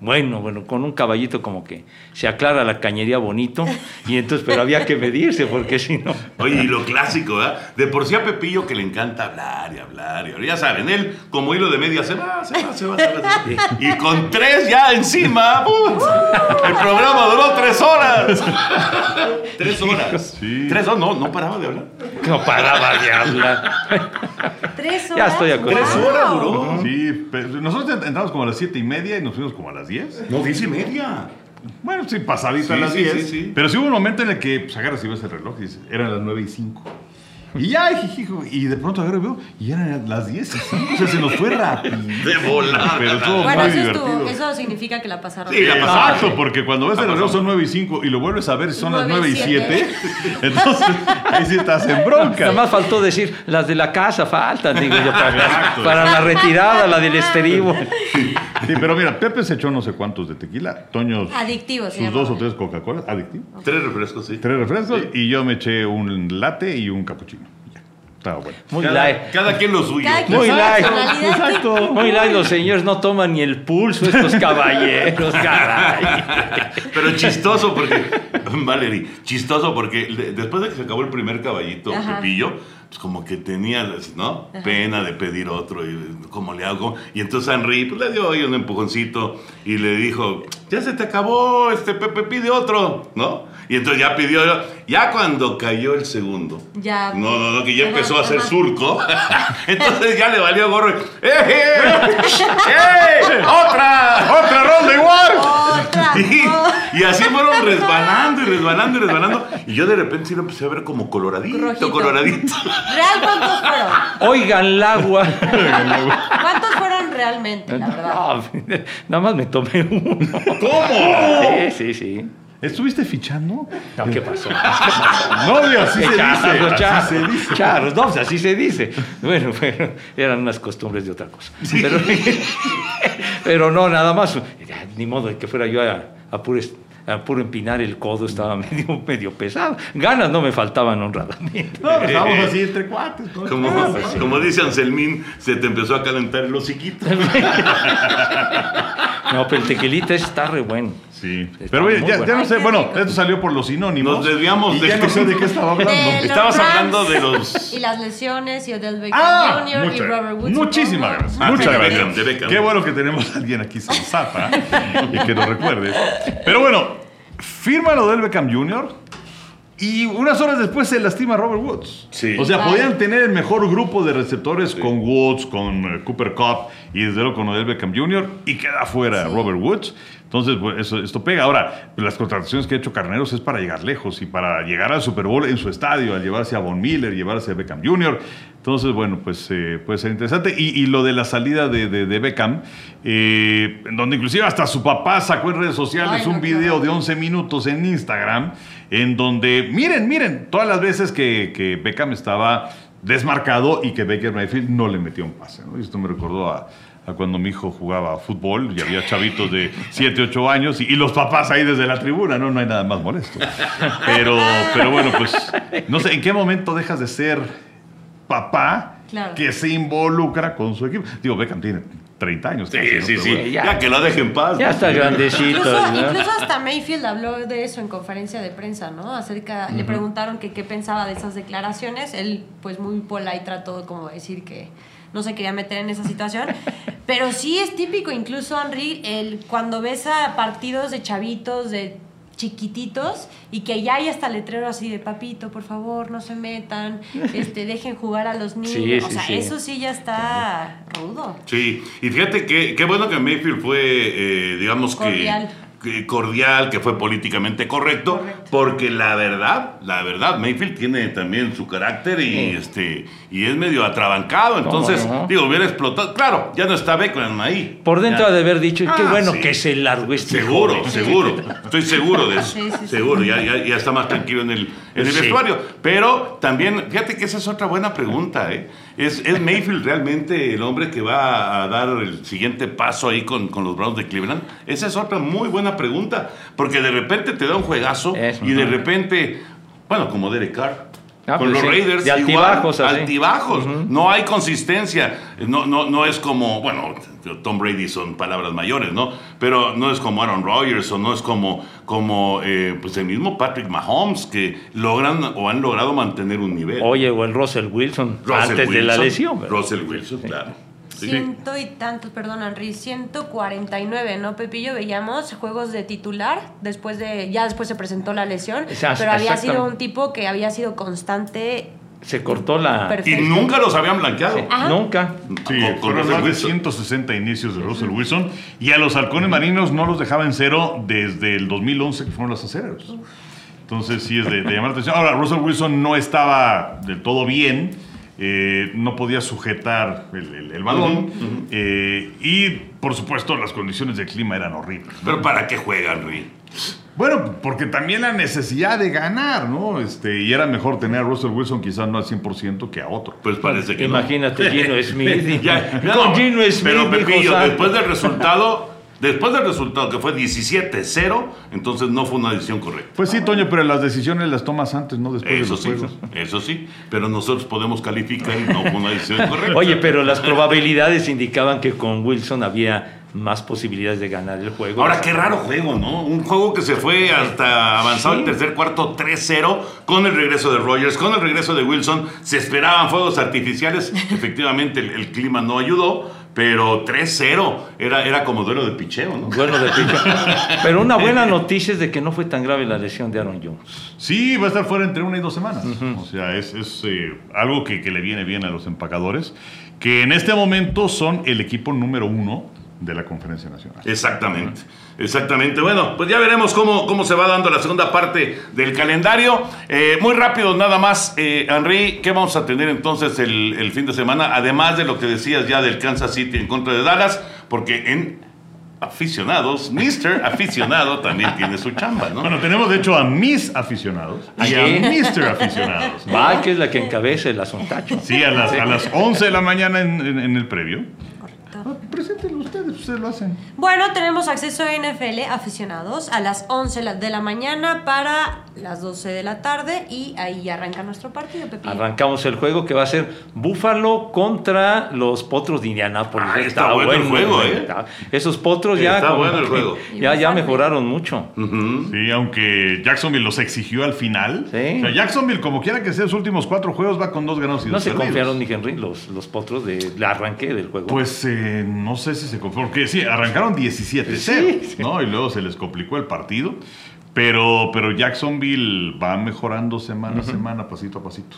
[SPEAKER 4] bueno, bueno, con un caballito como que se aclara la cañería bonito, y entonces, pero había que medirse, porque si no.
[SPEAKER 1] Oye, y lo clásico, ¿verdad? De por sí a Pepillo que le encanta hablar y hablar y hablar. Ya saben, él como hilo de media se va, se va, se va, se va. se va. Y con tres ya encima, ¡pum! el programa duró tres horas. tres horas.
[SPEAKER 3] Sí.
[SPEAKER 1] Tres horas, no, no paraba de hablar.
[SPEAKER 4] No paraba de hablar.
[SPEAKER 2] Tres horas.
[SPEAKER 4] Ya estoy acostumbrado.
[SPEAKER 1] Tres horas duró.
[SPEAKER 3] Sí, pero nosotros entramos como a las siete y media y nos fuimos como a las 10.
[SPEAKER 1] No, diez y media.
[SPEAKER 3] Bueno, sí, pasadita a
[SPEAKER 1] Sí,
[SPEAKER 3] las
[SPEAKER 1] sí,
[SPEAKER 3] 10.
[SPEAKER 1] sí, sí.
[SPEAKER 3] Pero sí hubo un momento en el que pues, agarras y ves el reloj y dices, eran las 9 y 5. Y ya, jijijo, y de pronto agarro y veo, y eran las 10 y 5. O sea, se nos fue rápido.
[SPEAKER 1] De volada.
[SPEAKER 3] Pero estuvo
[SPEAKER 2] Bueno,
[SPEAKER 3] muy
[SPEAKER 2] eso,
[SPEAKER 3] divertido.
[SPEAKER 2] estuvo, eso significa que la pasaron.
[SPEAKER 1] Sí, la pasaron.
[SPEAKER 3] Exacto, porque cuando ves el reloj son 9 y 5 y lo vuelves a ver son las 9
[SPEAKER 2] Nueve
[SPEAKER 3] y
[SPEAKER 2] y
[SPEAKER 3] 7,
[SPEAKER 2] siete.
[SPEAKER 3] entonces ahí sí estás en bronca.
[SPEAKER 4] Nada más faltó decir, las de la casa faltan, digo yo, para,
[SPEAKER 3] Exacto.
[SPEAKER 4] para la retirada, la del estribo.
[SPEAKER 3] Sí, pero mira, Pepe se echó no sé cuántos de tequila. Toño,
[SPEAKER 2] Adictivo, se
[SPEAKER 3] sus dos o tres Coca-Cola. Adictivo.
[SPEAKER 1] Tres refrescos, sí.
[SPEAKER 3] Tres refrescos y yo me eché un latte y un cappuccino. Ya, estaba bueno.
[SPEAKER 4] Muy
[SPEAKER 1] Cada,
[SPEAKER 4] light.
[SPEAKER 1] cada quien lo suyo.
[SPEAKER 2] Cada quien
[SPEAKER 4] Muy light. Exacto. Muy light. Los señores no toman ni el pulso, estos caballeros, caray.
[SPEAKER 1] Pero chistoso porque, Valerie, chistoso porque de- después de que se acabó el primer caballito,
[SPEAKER 2] Ajá.
[SPEAKER 1] Pepillo, pues como que tenía, ¿no? Pena de pedir otro y cómo le hago. Y entonces Henry pues, le dio ahí un empujoncito y le dijo, ya se te acabó, este Pepe pide otro, ¿no? Y entonces ya pidió, ya cuando cayó el segundo.
[SPEAKER 2] Ya.
[SPEAKER 1] No, no, no, que ya empezó a hacer surco. entonces ya le valió gorro. ¡Eh, eh! ¡Eh! ¡Otra!
[SPEAKER 3] ¡Otra ronda igual!
[SPEAKER 2] Otra.
[SPEAKER 1] Y, así fueron resbalando y resbalando y resbalando. Y yo de repente sí lo empecé a ver como coloradito,
[SPEAKER 2] Rojito.
[SPEAKER 1] coloradito.
[SPEAKER 2] ¿Real cuántos fueron?
[SPEAKER 4] Oigan el agua.
[SPEAKER 2] ¿Cuántos fueron realmente, la verdad?
[SPEAKER 4] No, nada más me tomé uno.
[SPEAKER 3] ¿Cómo?
[SPEAKER 4] Sí, sí, sí.
[SPEAKER 3] ¿Estuviste fichando?
[SPEAKER 4] No, ¿qué pasó?
[SPEAKER 3] Novio, así se
[SPEAKER 4] Charros,
[SPEAKER 3] dice. Así
[SPEAKER 4] charros,
[SPEAKER 3] se dice.
[SPEAKER 4] charros, no, pues así se dice. Bueno, pero eran unas costumbres de otra cosa. Pero, pero no, nada más. Ni modo de que fuera yo a, a puro, es- a puro empinar el codo, estaba medio, medio pesado. Ganas no me faltaban honradamente.
[SPEAKER 3] No, pues, estábamos así entre cuates. ¿no?
[SPEAKER 1] Como, como dice Anselmín, se te empezó a calentar el hociquito.
[SPEAKER 4] No, pero el tequilita está re bueno.
[SPEAKER 3] Sí.
[SPEAKER 4] Está
[SPEAKER 3] Pero oye, ya,
[SPEAKER 4] bueno.
[SPEAKER 3] ya no sé, bueno, esto salió por los sinónimos.
[SPEAKER 1] Nos desviamos
[SPEAKER 3] y
[SPEAKER 1] de-
[SPEAKER 3] ya no sé de qué estaba hablando.
[SPEAKER 2] De los
[SPEAKER 1] Estabas
[SPEAKER 2] Rams
[SPEAKER 1] hablando de los...
[SPEAKER 2] Y las lesiones y Odell Beckham
[SPEAKER 3] Ah,
[SPEAKER 2] Jr. y
[SPEAKER 3] mucha-
[SPEAKER 2] Robert Woods.
[SPEAKER 3] muchísimas gracias.
[SPEAKER 1] Ah,
[SPEAKER 3] muchas gracias.
[SPEAKER 1] Beckham, de Beckham.
[SPEAKER 3] Qué bueno que tenemos a alguien aquí sensata y que nos recuerde. Pero bueno, firma lo del Beckham Jr. y unas horas después se lastima Robert Woods.
[SPEAKER 1] Sí.
[SPEAKER 3] O sea, podían tener el mejor grupo de receptores con Woods, con eh, Cooper Cup y desde luego con Odell Beckham Jr. y queda fuera Robert Woods. Entonces, pues, eso, esto pega. Ahora, las contrataciones que ha hecho Carneros es para llegar lejos y para llegar al Super Bowl en su estadio, al llevarse a Von Miller, llevarse a Beckham Jr. Entonces, bueno, pues eh, puede ser interesante. Y, y lo de la salida de, de- de Beckham, eh, en donde inclusive hasta su papá sacó en redes sociales
[SPEAKER 2] Ay, no,
[SPEAKER 3] un video de 11 minutos en Instagram, en donde, miren, miren, todas las veces que, que Beckham estaba desmarcado y que Baker Mayfield no le metió un pase. ¿no? Y esto me recordó a, a cuando mi hijo jugaba fútbol y había chavitos de 7, 8 años y, y los papás ahí desde la tribuna, ¿no? No hay nada más molesto. Pero, pero bueno, pues no sé, ¿en qué momento dejas de ser papá
[SPEAKER 2] Claro.
[SPEAKER 3] que se involucra con su equipo? Digo, Beckham tiene 30 años.
[SPEAKER 1] Sí,
[SPEAKER 3] casi, ¿no?
[SPEAKER 1] sí,
[SPEAKER 3] Pero
[SPEAKER 1] sí.
[SPEAKER 3] bueno.
[SPEAKER 4] ya.
[SPEAKER 1] Ya que lo deje en paz.
[SPEAKER 4] Ya está grandecito.
[SPEAKER 2] Incluso,
[SPEAKER 4] ¿no?
[SPEAKER 2] incluso hasta Mayfield habló de eso en conferencia de prensa, ¿no? Acerca, le preguntaron que qué pensaba de esas declaraciones. Él, pues muy polite, trató como de decir que no se quería meter en esa situación. Pero sí es típico, incluso Henry, el, cuando ves a partidos de chavitos, de chiquititos y que ya hay hasta letrero así de papito, por favor, no se metan, este, dejen jugar a los niños.
[SPEAKER 4] Sí,
[SPEAKER 2] o
[SPEAKER 4] sí,
[SPEAKER 2] sea,
[SPEAKER 4] sí.
[SPEAKER 2] eso sí ya está rudo.
[SPEAKER 1] Sí, y fíjate que qué bueno que Mayfield fue, eh, digamos
[SPEAKER 2] Cordial.
[SPEAKER 1] que, que cordial, que fue políticamente correcto,
[SPEAKER 2] Correcto.
[SPEAKER 1] porque la verdad, la verdad, Mayfield tiene también su carácter y este y es medio atrabancado, entonces,
[SPEAKER 4] no?
[SPEAKER 1] digo, hubiera explotado. Claro, ya no está Beckham ahí.
[SPEAKER 4] Por dentro ha de haber dicho, qué
[SPEAKER 1] Ah,
[SPEAKER 4] bueno
[SPEAKER 1] sí.
[SPEAKER 4] que se largó este
[SPEAKER 1] Seguro,
[SPEAKER 4] joven".
[SPEAKER 1] seguro. Estoy seguro de eso.
[SPEAKER 2] Sí,
[SPEAKER 1] seguro, ya, ya, ya está más tranquilo en el, en el vestuario. Pero también, fíjate que esa es otra buena pregunta. ¿eh? ¿Es, ¿Es Mayfield realmente el hombre que va a dar el siguiente paso ahí con, con los Browns de Cleveland? Esa es otra muy buena pregunta. Porque de repente te da un juegazo y de repente, bueno, como Derek Carr.
[SPEAKER 4] Ah,
[SPEAKER 1] con
[SPEAKER 4] pues
[SPEAKER 1] los
[SPEAKER 4] sí,
[SPEAKER 1] Raiders,
[SPEAKER 4] de
[SPEAKER 1] igual,
[SPEAKER 4] altibajos.
[SPEAKER 1] No hay consistencia. No, no, no es como, bueno, Tom Brady son palabras mayores, ¿no? Pero no es como Aaron Rodgers o no es como, como eh, pues el mismo Patrick Mahomes que logran o han logrado mantener un nivel.
[SPEAKER 4] Oye, o el Russell Wilson,
[SPEAKER 1] Russell
[SPEAKER 4] antes de la lesión. ¿verdad?
[SPEAKER 1] Russell Wilson, claro.
[SPEAKER 2] Ciento y tantos, perdón, Henry, 149, ¿no, Pepillo? Veíamos juegos de titular, después de, ya después se presentó la lesión,
[SPEAKER 4] Exacto,
[SPEAKER 2] pero había sido un tipo que había sido constante.
[SPEAKER 4] Se cortó la...
[SPEAKER 2] Perfecto.
[SPEAKER 1] Y nunca los habían blanqueado.
[SPEAKER 2] Ajá.
[SPEAKER 4] Nunca.
[SPEAKER 3] Sí,
[SPEAKER 1] Con-
[SPEAKER 3] más de
[SPEAKER 1] Wilson.
[SPEAKER 3] 160 inicios de Russell Wilson y a los halcones marinos no los dejaba en cero desde el 2011 que fueron los acereros. Entonces sí es de, de llamar la atención. Ahora, Russell Wilson no estaba del todo bien, eh, no podía sujetar el, el- el balón eh, y por supuesto las condiciones de clima eran horribles.
[SPEAKER 1] Pero ¿para qué juegan, Rui?
[SPEAKER 3] Bueno, porque también la necesidad de ganar, ¿no? Este, y era mejor tener a Russell Wilson quizás no al 100% que a otro.
[SPEAKER 1] Pues parece que no.
[SPEAKER 4] Imagínate Gino Smith.
[SPEAKER 1] Ya, ya
[SPEAKER 4] Con
[SPEAKER 1] no,
[SPEAKER 4] Gino Smith,
[SPEAKER 1] Pero Pepillo, después del resultado, después del resultado que fue 17-0, entonces no fue una decisión correcta.
[SPEAKER 3] Pues sí, Toño, pero las decisiones las tomas antes, no después
[SPEAKER 1] Eso
[SPEAKER 3] de
[SPEAKER 1] sí,
[SPEAKER 3] los juegos.
[SPEAKER 1] eso sí, pero nosotros podemos calificar y no fue una decisión correcta.
[SPEAKER 4] Oye, pero las probabilidades indicaban que con Wilson había más posibilidades de ganar el juego.
[SPEAKER 1] Ahora, qué raro juego, ¿no? Un juego que se fue hasta avanzado el tercer cuarto 3-0 con el regreso de Rogers, con el regreso de Wilson. Se esperaban fuegos artificiales. Efectivamente, el, el clima no ayudó, pero 3-0 era, era como duelo de picheo, ¿no?
[SPEAKER 4] Bueno, de picho. Pero una buena noticia es de que no fue tan grave la lesión de Aaron Jones.
[SPEAKER 3] Sí, va a estar fuera entre una y dos semanas. O sea, es, es, eh, algo que, que le viene bien a los empacadores, que en este momento son el equipo número uno de la conferencia nacional.
[SPEAKER 1] Exactamente, exactamente. Bueno, pues ya veremos cómo, cómo se va dando la segunda parte del calendario. Eh, muy rápido, nada más, eh, Henry, ¿qué vamos a tener entonces el, el fin de semana? Además de lo que decías ya del Kansas City en contra de Dallas, porque en aficionados, Mr. Aficionado también tiene su chamba, ¿no?
[SPEAKER 3] Bueno, tenemos de hecho a mis aficionados y
[SPEAKER 4] ¿Sí?
[SPEAKER 3] a Mr. aficionados. ¿no?
[SPEAKER 4] Va, que es la que encabeza el asuntacho.
[SPEAKER 3] Sí, a las, a las 11 de la mañana en, en- en el previo. Preséntenlo ustedes, ustedes lo hacen.
[SPEAKER 2] Bueno, tenemos acceso a NFL aficionados a las 11 la- de la mañana para las 12 de la tarde y ahí arranca nuestro partido, Pepillo.
[SPEAKER 4] Arrancamos el juego que va a ser Búfalo contra los Potros de Indianápolis.
[SPEAKER 1] Ah, está bueno el juego, ¿eh?
[SPEAKER 4] está- Esos Potros ya,
[SPEAKER 1] Está bueno el juego.
[SPEAKER 4] ya, ya mejoraron mucho.
[SPEAKER 3] Sí, aunque Jacksonville los exigió al final.
[SPEAKER 4] Sí.
[SPEAKER 3] O sea, Jacksonville, como quiera que sea, sus últimos cuatro juegos va con dos ganados y
[SPEAKER 4] No
[SPEAKER 3] dos
[SPEAKER 4] se
[SPEAKER 3] perdidos.
[SPEAKER 4] confiaron ni Henry, los, los Potros del arranque del juego.
[SPEAKER 3] Pues eh, no sé si se confiaron. Porque sí, arrancaron 17-0,
[SPEAKER 4] Sí, sí.
[SPEAKER 3] ¿no? Y luego se les complicó el partido. Pero, pero Jacksonville va mejorando semana a semana, pasito a pasito.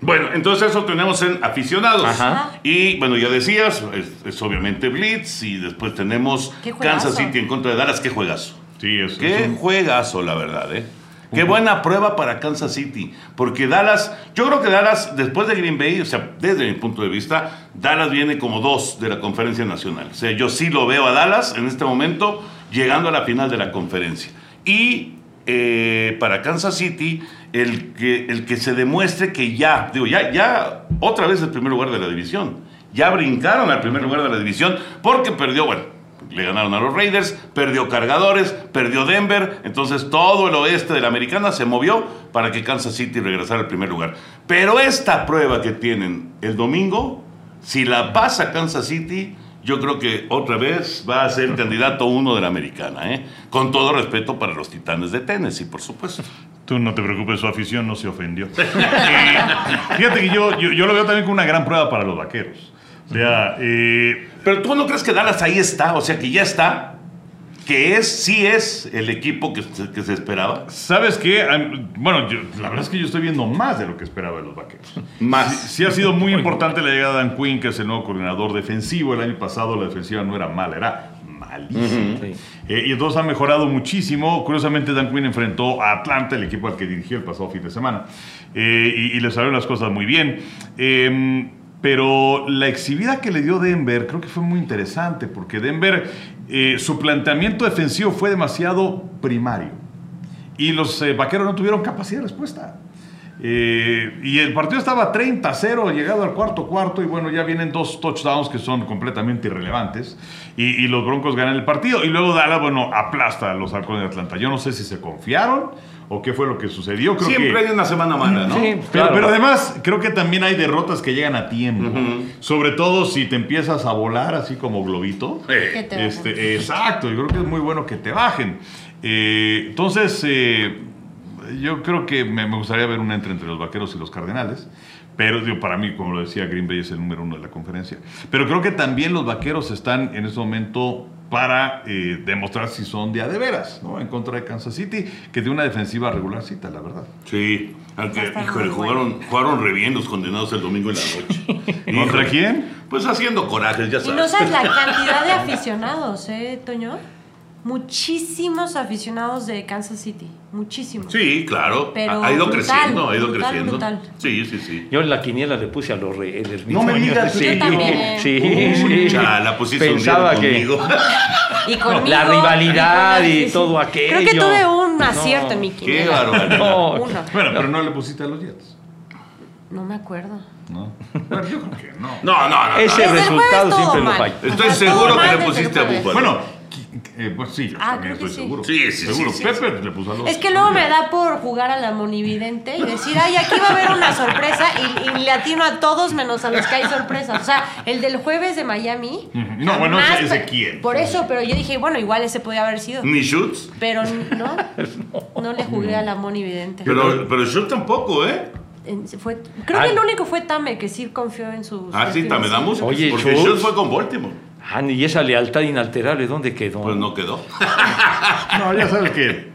[SPEAKER 1] Bueno, entonces eso tenemos en aficionados.
[SPEAKER 4] Ajá.
[SPEAKER 1] Y bueno, ya decías, es, es obviamente Blitz y después tenemos. Kansas City en contra de Dallas. ¿Qué juegazo?
[SPEAKER 3] Sí, es,
[SPEAKER 1] Qué
[SPEAKER 3] es un-
[SPEAKER 1] juegazo, la verdad, ¿eh? Qué buena prueba para Kansas City. Porque Dallas, yo creo que Dallas, después de Green Bay, o sea, desde mi punto de vista, Dallas viene como dos de la conferencia nacional. O sea, yo sí lo veo a Dallas en este momento llegando a la final de la conferencia. Y eh, para Kansas City, el que, el que se demuestre que ya, digo, ya, ya otra vez el primer lugar de la división. Ya brincaron al primer lugar de la división porque perdió, bueno, le ganaron a los Raiders, perdió Cargadores, perdió Denver, entonces todo el oeste de la americana se movió para que Kansas City regresara al primer lugar. Pero esta prueba que tienen el domingo, si la pasa Kansas City, yo creo que otra vez va a ser candidato uno de la americana, ¿eh? con todo respeto para los Titanes de Tennessee, por supuesto.
[SPEAKER 3] Tú no te preocupes, su afición no se ofendió. Fíjate que yo, yo, yo lo veo también como una gran prueba para los vaqueros. O sea, eh,
[SPEAKER 1] Pero tú no crees que Dallas ahí está, o sea que ya está, que es, sí es el equipo que se, que se esperaba.
[SPEAKER 3] ¿sabes qué? Bueno, yo- la verdad es que yo estoy viendo más de lo que esperaba de los vaqueros.
[SPEAKER 1] Más.
[SPEAKER 3] Sí, sí ha sido muy importante la llegada de Dan Quinn, que es el nuevo coordinador defensivo. El año pasado la defensiva no era mala, era malísima. Eh, y entonces ha mejorado muchísimo. Curiosamente, Dan Quinn enfrentó a Atlanta, el equipo al que dirigió el pasado fin de semana. Eh, y, y le salieron las cosas muy bien. Eh, pero la exhibida que le dio Denver creo que fue muy interesante, porque Denver, eh, su planteamiento defensivo fue demasiado primario. Y los eh, vaqueros no tuvieron capacidad de respuesta. Eh, y el partido estaba 30-0, llegado al cuarto cuarto, y bueno, ya vienen dos touchdowns que son completamente irrelevantes. Y, y los Broncos ganan el partido. Y luego Dallas, bueno, aplasta a los halcones de Atlanta. Yo no sé si se confiaron o qué fue lo que sucedió. Creo
[SPEAKER 1] Siempre
[SPEAKER 3] que,
[SPEAKER 1] hay una semana mala, ¿no?
[SPEAKER 4] Sí,
[SPEAKER 3] pero,
[SPEAKER 4] claro.
[SPEAKER 3] pero además, creo que también hay derrotas que llegan a tiempo. Sobre todo si te empiezas a volar así como globito.
[SPEAKER 1] Eh,
[SPEAKER 2] Que te bajen.
[SPEAKER 3] Este, exacto, yo creo que es muy bueno que te bajen. Eh, entonces, eh, yo creo que me, me gustaría ver un entre entre los vaqueros y los cardenales. Pero digo, para mí, como lo decía, Green Bay es el número uno de la conferencia. Pero creo que también los vaqueros están en este momento para eh, demostrar si son de a de veras, ¿no? En contra de Kansas City, que de una defensiva regularcita, la verdad.
[SPEAKER 1] Sí, aunque, híjole, jugaron, jugaron re bien los condenados el domingo en la noche.
[SPEAKER 3] ¿Contra quién?
[SPEAKER 1] Pues haciendo corajes, ya
[SPEAKER 2] Y
[SPEAKER 1] sabes.
[SPEAKER 2] no sabes la cantidad de aficionados, ¿eh, Toño? Muchísimos aficionados de Kansas City. Muchísimos.
[SPEAKER 1] Sí, claro.
[SPEAKER 2] Pero
[SPEAKER 1] ha ido
[SPEAKER 2] brutal,
[SPEAKER 1] creciendo, ha ido
[SPEAKER 2] brutal,
[SPEAKER 1] creciendo.
[SPEAKER 2] brutal.
[SPEAKER 1] Sí, sí, sí.
[SPEAKER 4] Yo en la quiniela le puse a los Raiders.
[SPEAKER 1] No me digas,
[SPEAKER 4] Sí,
[SPEAKER 1] yo
[SPEAKER 2] también.
[SPEAKER 4] sí,
[SPEAKER 1] Uy,
[SPEAKER 4] sí.
[SPEAKER 1] chala, pusiste un
[SPEAKER 4] Pensaba
[SPEAKER 1] día
[SPEAKER 4] que
[SPEAKER 1] conmigo.
[SPEAKER 2] Y conmigo,
[SPEAKER 4] La rivalidad y todo aquello.
[SPEAKER 2] Creo que tuve un acierto en mi
[SPEAKER 1] Qué
[SPEAKER 2] quiniela.
[SPEAKER 1] barbaridad.
[SPEAKER 4] No.
[SPEAKER 2] Uno.
[SPEAKER 3] Bueno, pero no le pusiste a los Jets.
[SPEAKER 2] No me acuerdo.
[SPEAKER 3] ¿no? Bueno, yo creo que no.
[SPEAKER 1] No, no, no.
[SPEAKER 4] Ese resultado siempre lo
[SPEAKER 2] mal.
[SPEAKER 4] falla.
[SPEAKER 1] Estoy seguro que le pusiste a. Búfalo.
[SPEAKER 3] Bueno, eh, pues sí, yo
[SPEAKER 2] Ah,
[SPEAKER 3] también estoy
[SPEAKER 2] sí.
[SPEAKER 3] seguro.
[SPEAKER 1] Sí, sí,
[SPEAKER 3] seguro.
[SPEAKER 1] sí, sí,
[SPEAKER 3] Pepe le puso a los
[SPEAKER 2] Es que luego me da por jugar a la monividente y decir, ay, aquí va a haber una sorpresa y, y le atino a todos menos a los que hay sorpresas. O sea, el del jueves de Miami.
[SPEAKER 3] No, bueno, ese- ese quién.
[SPEAKER 2] Por eso, pero yo dije, bueno, igual ese podía haber sido.
[SPEAKER 1] Ni Schutz.
[SPEAKER 2] Pero no, no le jugué a la monividente.
[SPEAKER 1] Pero, pero Schutz tampoco, ¿eh?
[SPEAKER 2] Fue- creo que el único fue Tame que sí confió en sus.
[SPEAKER 1] Ah, sí, también damos.
[SPEAKER 4] Oye,
[SPEAKER 1] Porque. Schultz fue con Baltimore.
[SPEAKER 4] Ah, y esa lealtad inalterable, ¿dónde quedó?
[SPEAKER 1] Pues no quedó.
[SPEAKER 3] No, ya sabes que.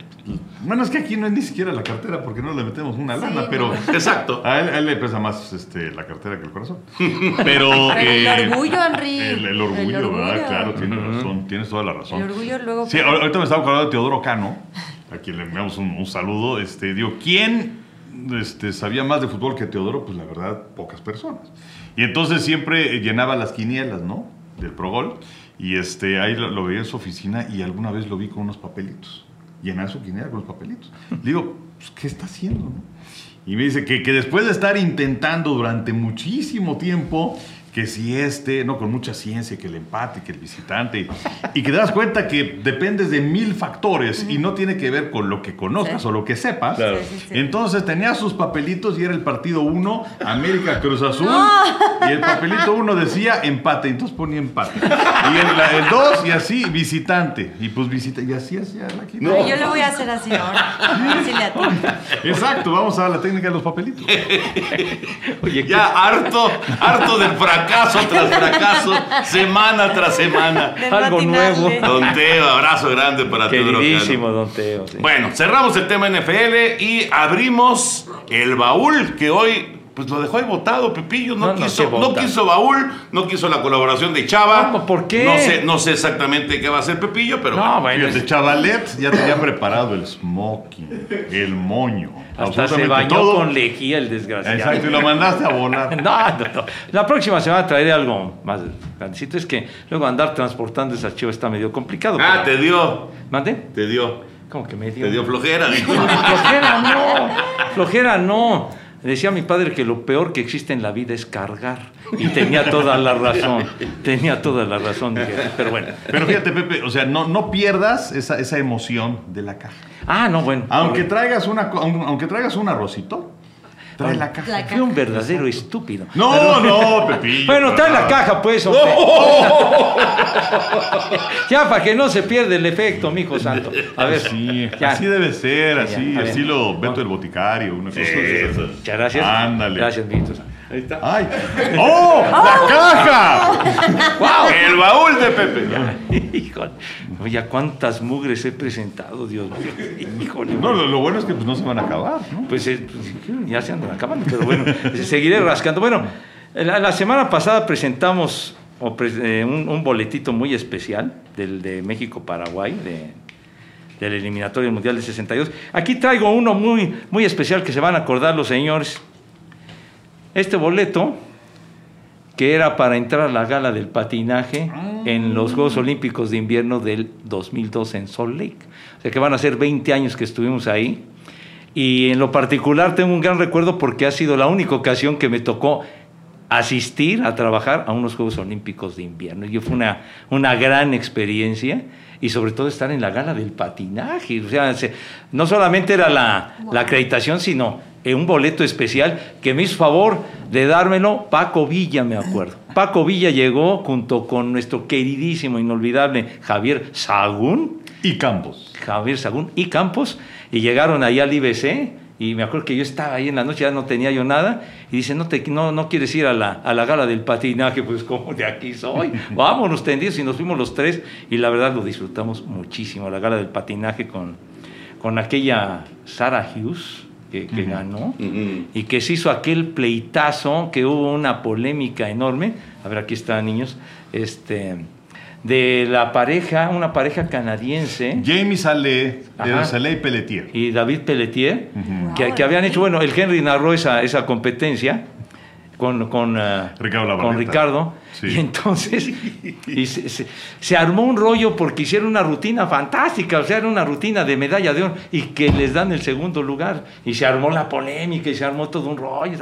[SPEAKER 3] Bueno, es que aquí no es ni siquiera la cartera porque no le metemos una
[SPEAKER 2] Sí,
[SPEAKER 3] lana,
[SPEAKER 2] no.
[SPEAKER 3] pero.
[SPEAKER 1] Exacto.
[SPEAKER 3] A él, a él le pesa más este, la cartera que el corazón. Pero.
[SPEAKER 2] el
[SPEAKER 3] eh,
[SPEAKER 2] orgullo, Henry.
[SPEAKER 3] El, el orgullo,
[SPEAKER 2] El orgullo.
[SPEAKER 3] ¿verdad? Claro, tienes razón, tienes toda la razón.
[SPEAKER 2] El orgullo luego.
[SPEAKER 3] Sí, ahor- ahorita me estaba acordando de Teodoro Cano, a quien le enviamos un, un saludo. Este, digo, ¿quién este, sabía más de fútbol que Teodoro? Pues la verdad, pocas personas. Y entonces siempre llenaba las quinielas, ¿no? Del Progol. Y este, ahí lo, lo veía en su oficina y alguna vez lo vi con unos papelitos. Llenaba su quiniela con los papelitos. Le digo, pues, ¿qué está haciendo? Y me dice que, que después de estar intentando durante muchísimo tiempo que si este, no, con mucha ciencia, que el empate, que el visitante, y que te das cuenta que dependes de mil factores y no tiene que ver con lo que conozcas
[SPEAKER 2] Sí.
[SPEAKER 3] o lo que sepas.
[SPEAKER 2] Claro. Sí, sí, sí.
[SPEAKER 3] Entonces tenía sus papelitos y era el partido 1, América Cruz Azul, y el papelito 1 decía empate, entonces ponía empate. Y el 2 y así visitante, y pues visita, y así hacía la quinta.
[SPEAKER 2] Ay, Yo lo voy a hacer así ahora. A ver si le atino.
[SPEAKER 3] Exacto, vamos a la técnica de los papelitos.
[SPEAKER 4] Oye,
[SPEAKER 1] Ya harto, harto del fracaso tras fracaso, semana tras semana.
[SPEAKER 4] Algo nuevo.
[SPEAKER 1] Don Teo, abrazo grande para
[SPEAKER 4] queridísimo Don Teo. sí.
[SPEAKER 1] Bueno, cerramos el tema NFL y abrimos el baúl que hoy pues lo dejó ahí votado, Pepillo. No,
[SPEAKER 4] No, no,
[SPEAKER 1] quiso,
[SPEAKER 4] ¿qué
[SPEAKER 1] no quiso baúl, no quiso la colaboración de Chava.
[SPEAKER 4] ¿Cómo? ¿Por qué?
[SPEAKER 1] No sé, no sé exactamente qué va a hacer Pepillo, pero
[SPEAKER 4] No,
[SPEAKER 1] bueno.
[SPEAKER 3] Fíjate, Chavalet ya tenía preparado el smoking, el moño,
[SPEAKER 4] hasta se
[SPEAKER 3] absolutamente
[SPEAKER 4] bañó
[SPEAKER 3] todo.
[SPEAKER 4] con lejía el desgraciado.
[SPEAKER 3] Exacto, y lo mandaste a volar.
[SPEAKER 4] No, no, no. La próxima semana traeré algo más grandecito. Es que luego andar transportando esas chivas está medio complicado.
[SPEAKER 1] Ah,
[SPEAKER 4] pero-
[SPEAKER 1] te dio,
[SPEAKER 4] ¿Mande?
[SPEAKER 1] te dio,
[SPEAKER 4] ¿Cómo que me dio?
[SPEAKER 1] te dio flojera. dijo.
[SPEAKER 4] Flojera no, flojera no. Decía mi padre que lo peor que existe en la vida es cargar. Y tenía toda la razón. Tenía toda la razón. dije, Pero bueno.
[SPEAKER 3] Pero fíjate, Pepe, o sea, no, no pierdas esa, esa emoción de la caja.
[SPEAKER 4] Ah, no, bueno.
[SPEAKER 3] Aunque traigas, una, aunque traigas un arrocito, trae la caja.
[SPEAKER 2] La
[SPEAKER 4] Fui un verdadero estúpido.
[SPEAKER 3] No, no, Pepillo.
[SPEAKER 4] Bueno, trae la caja, pues, hombre. ya, para que no se pierda el efecto, mijo santo. A ver,
[SPEAKER 3] así debe ser, así,
[SPEAKER 4] ya, a ver.
[SPEAKER 3] estilo Beto el Boticario, una cosa de esas.
[SPEAKER 4] Muchas gracias.
[SPEAKER 3] Ándale.
[SPEAKER 4] Gracias, mijito santo.
[SPEAKER 3] ¡Ay! ¡Oh! ¡La caja!
[SPEAKER 4] ¡Wow!
[SPEAKER 1] El baúl de Pepe.
[SPEAKER 4] Híjole, oye, ¿cuántas mugres he presentado, Dios mío? Híjole.
[SPEAKER 3] No, lo, lo bueno es que pues, no se van a acabar, ¿no?
[SPEAKER 4] Pues, eh, pues, ya se andan acabando, pero bueno, seguiré rascando. Bueno, la, la semana pasada presentamos o eh, un, un boletito muy especial del de México-Paraguay, de, del eliminatorio mundial de 62. Aquí traigo uno muy, muy especial que se van a acordar los señores. Este boleto, que era para entrar a la gala del patinaje en los Juegos Olímpicos de Invierno del 2002 en Salt Lake. O sea que van a ser 20 años que estuvimos ahí. Y en lo particular tengo un gran recuerdo porque ha sido la única ocasión que me tocó asistir a trabajar a unos Juegos Olímpicos de Invierno. Y fue una, una gran experiencia y sobre todo estar en la gala del patinaje. O sea, se- no solamente era la, la acreditación, sino eh, un boleto especial que me hizo favor de dármelo Paco Villa, me acuerdo. Paco Villa llegó junto con nuestro queridísimo, inolvidable Javier Sagún.
[SPEAKER 3] Y Campos.
[SPEAKER 4] Javier Sagún y Campos, y llegaron ahí al IBC, y me acuerdo que yo estaba ahí en la noche, ya no tenía yo nada, y dice, no, te, no, no quieres ir a la, a la gala del patinaje, pues como de aquí soy, vámonos tendidos, y nos fuimos los tres, y la verdad lo disfrutamos muchísimo, la gala del patinaje con, con aquella Sarah Hughes, que, que ganó, y que se hizo aquel pleitazo, que hubo una polémica enorme, a ver, aquí está, niños, este de la pareja, una pareja canadiense.
[SPEAKER 3] Jamie Salé, de Salé y Pelletier.
[SPEAKER 4] y David Pelletier, que, que habían hecho, bueno, el Henry narró esa, esa competencia con, con, eh,
[SPEAKER 3] Ricardo
[SPEAKER 4] con. Ricardo,
[SPEAKER 3] Sí.
[SPEAKER 4] y entonces y se, se- se armó un rollo porque hicieron una rutina fantástica, o sea, era una rutina de medalla de oro y que les dan el segundo lugar, y se armó la polémica y se armó todo un rollo,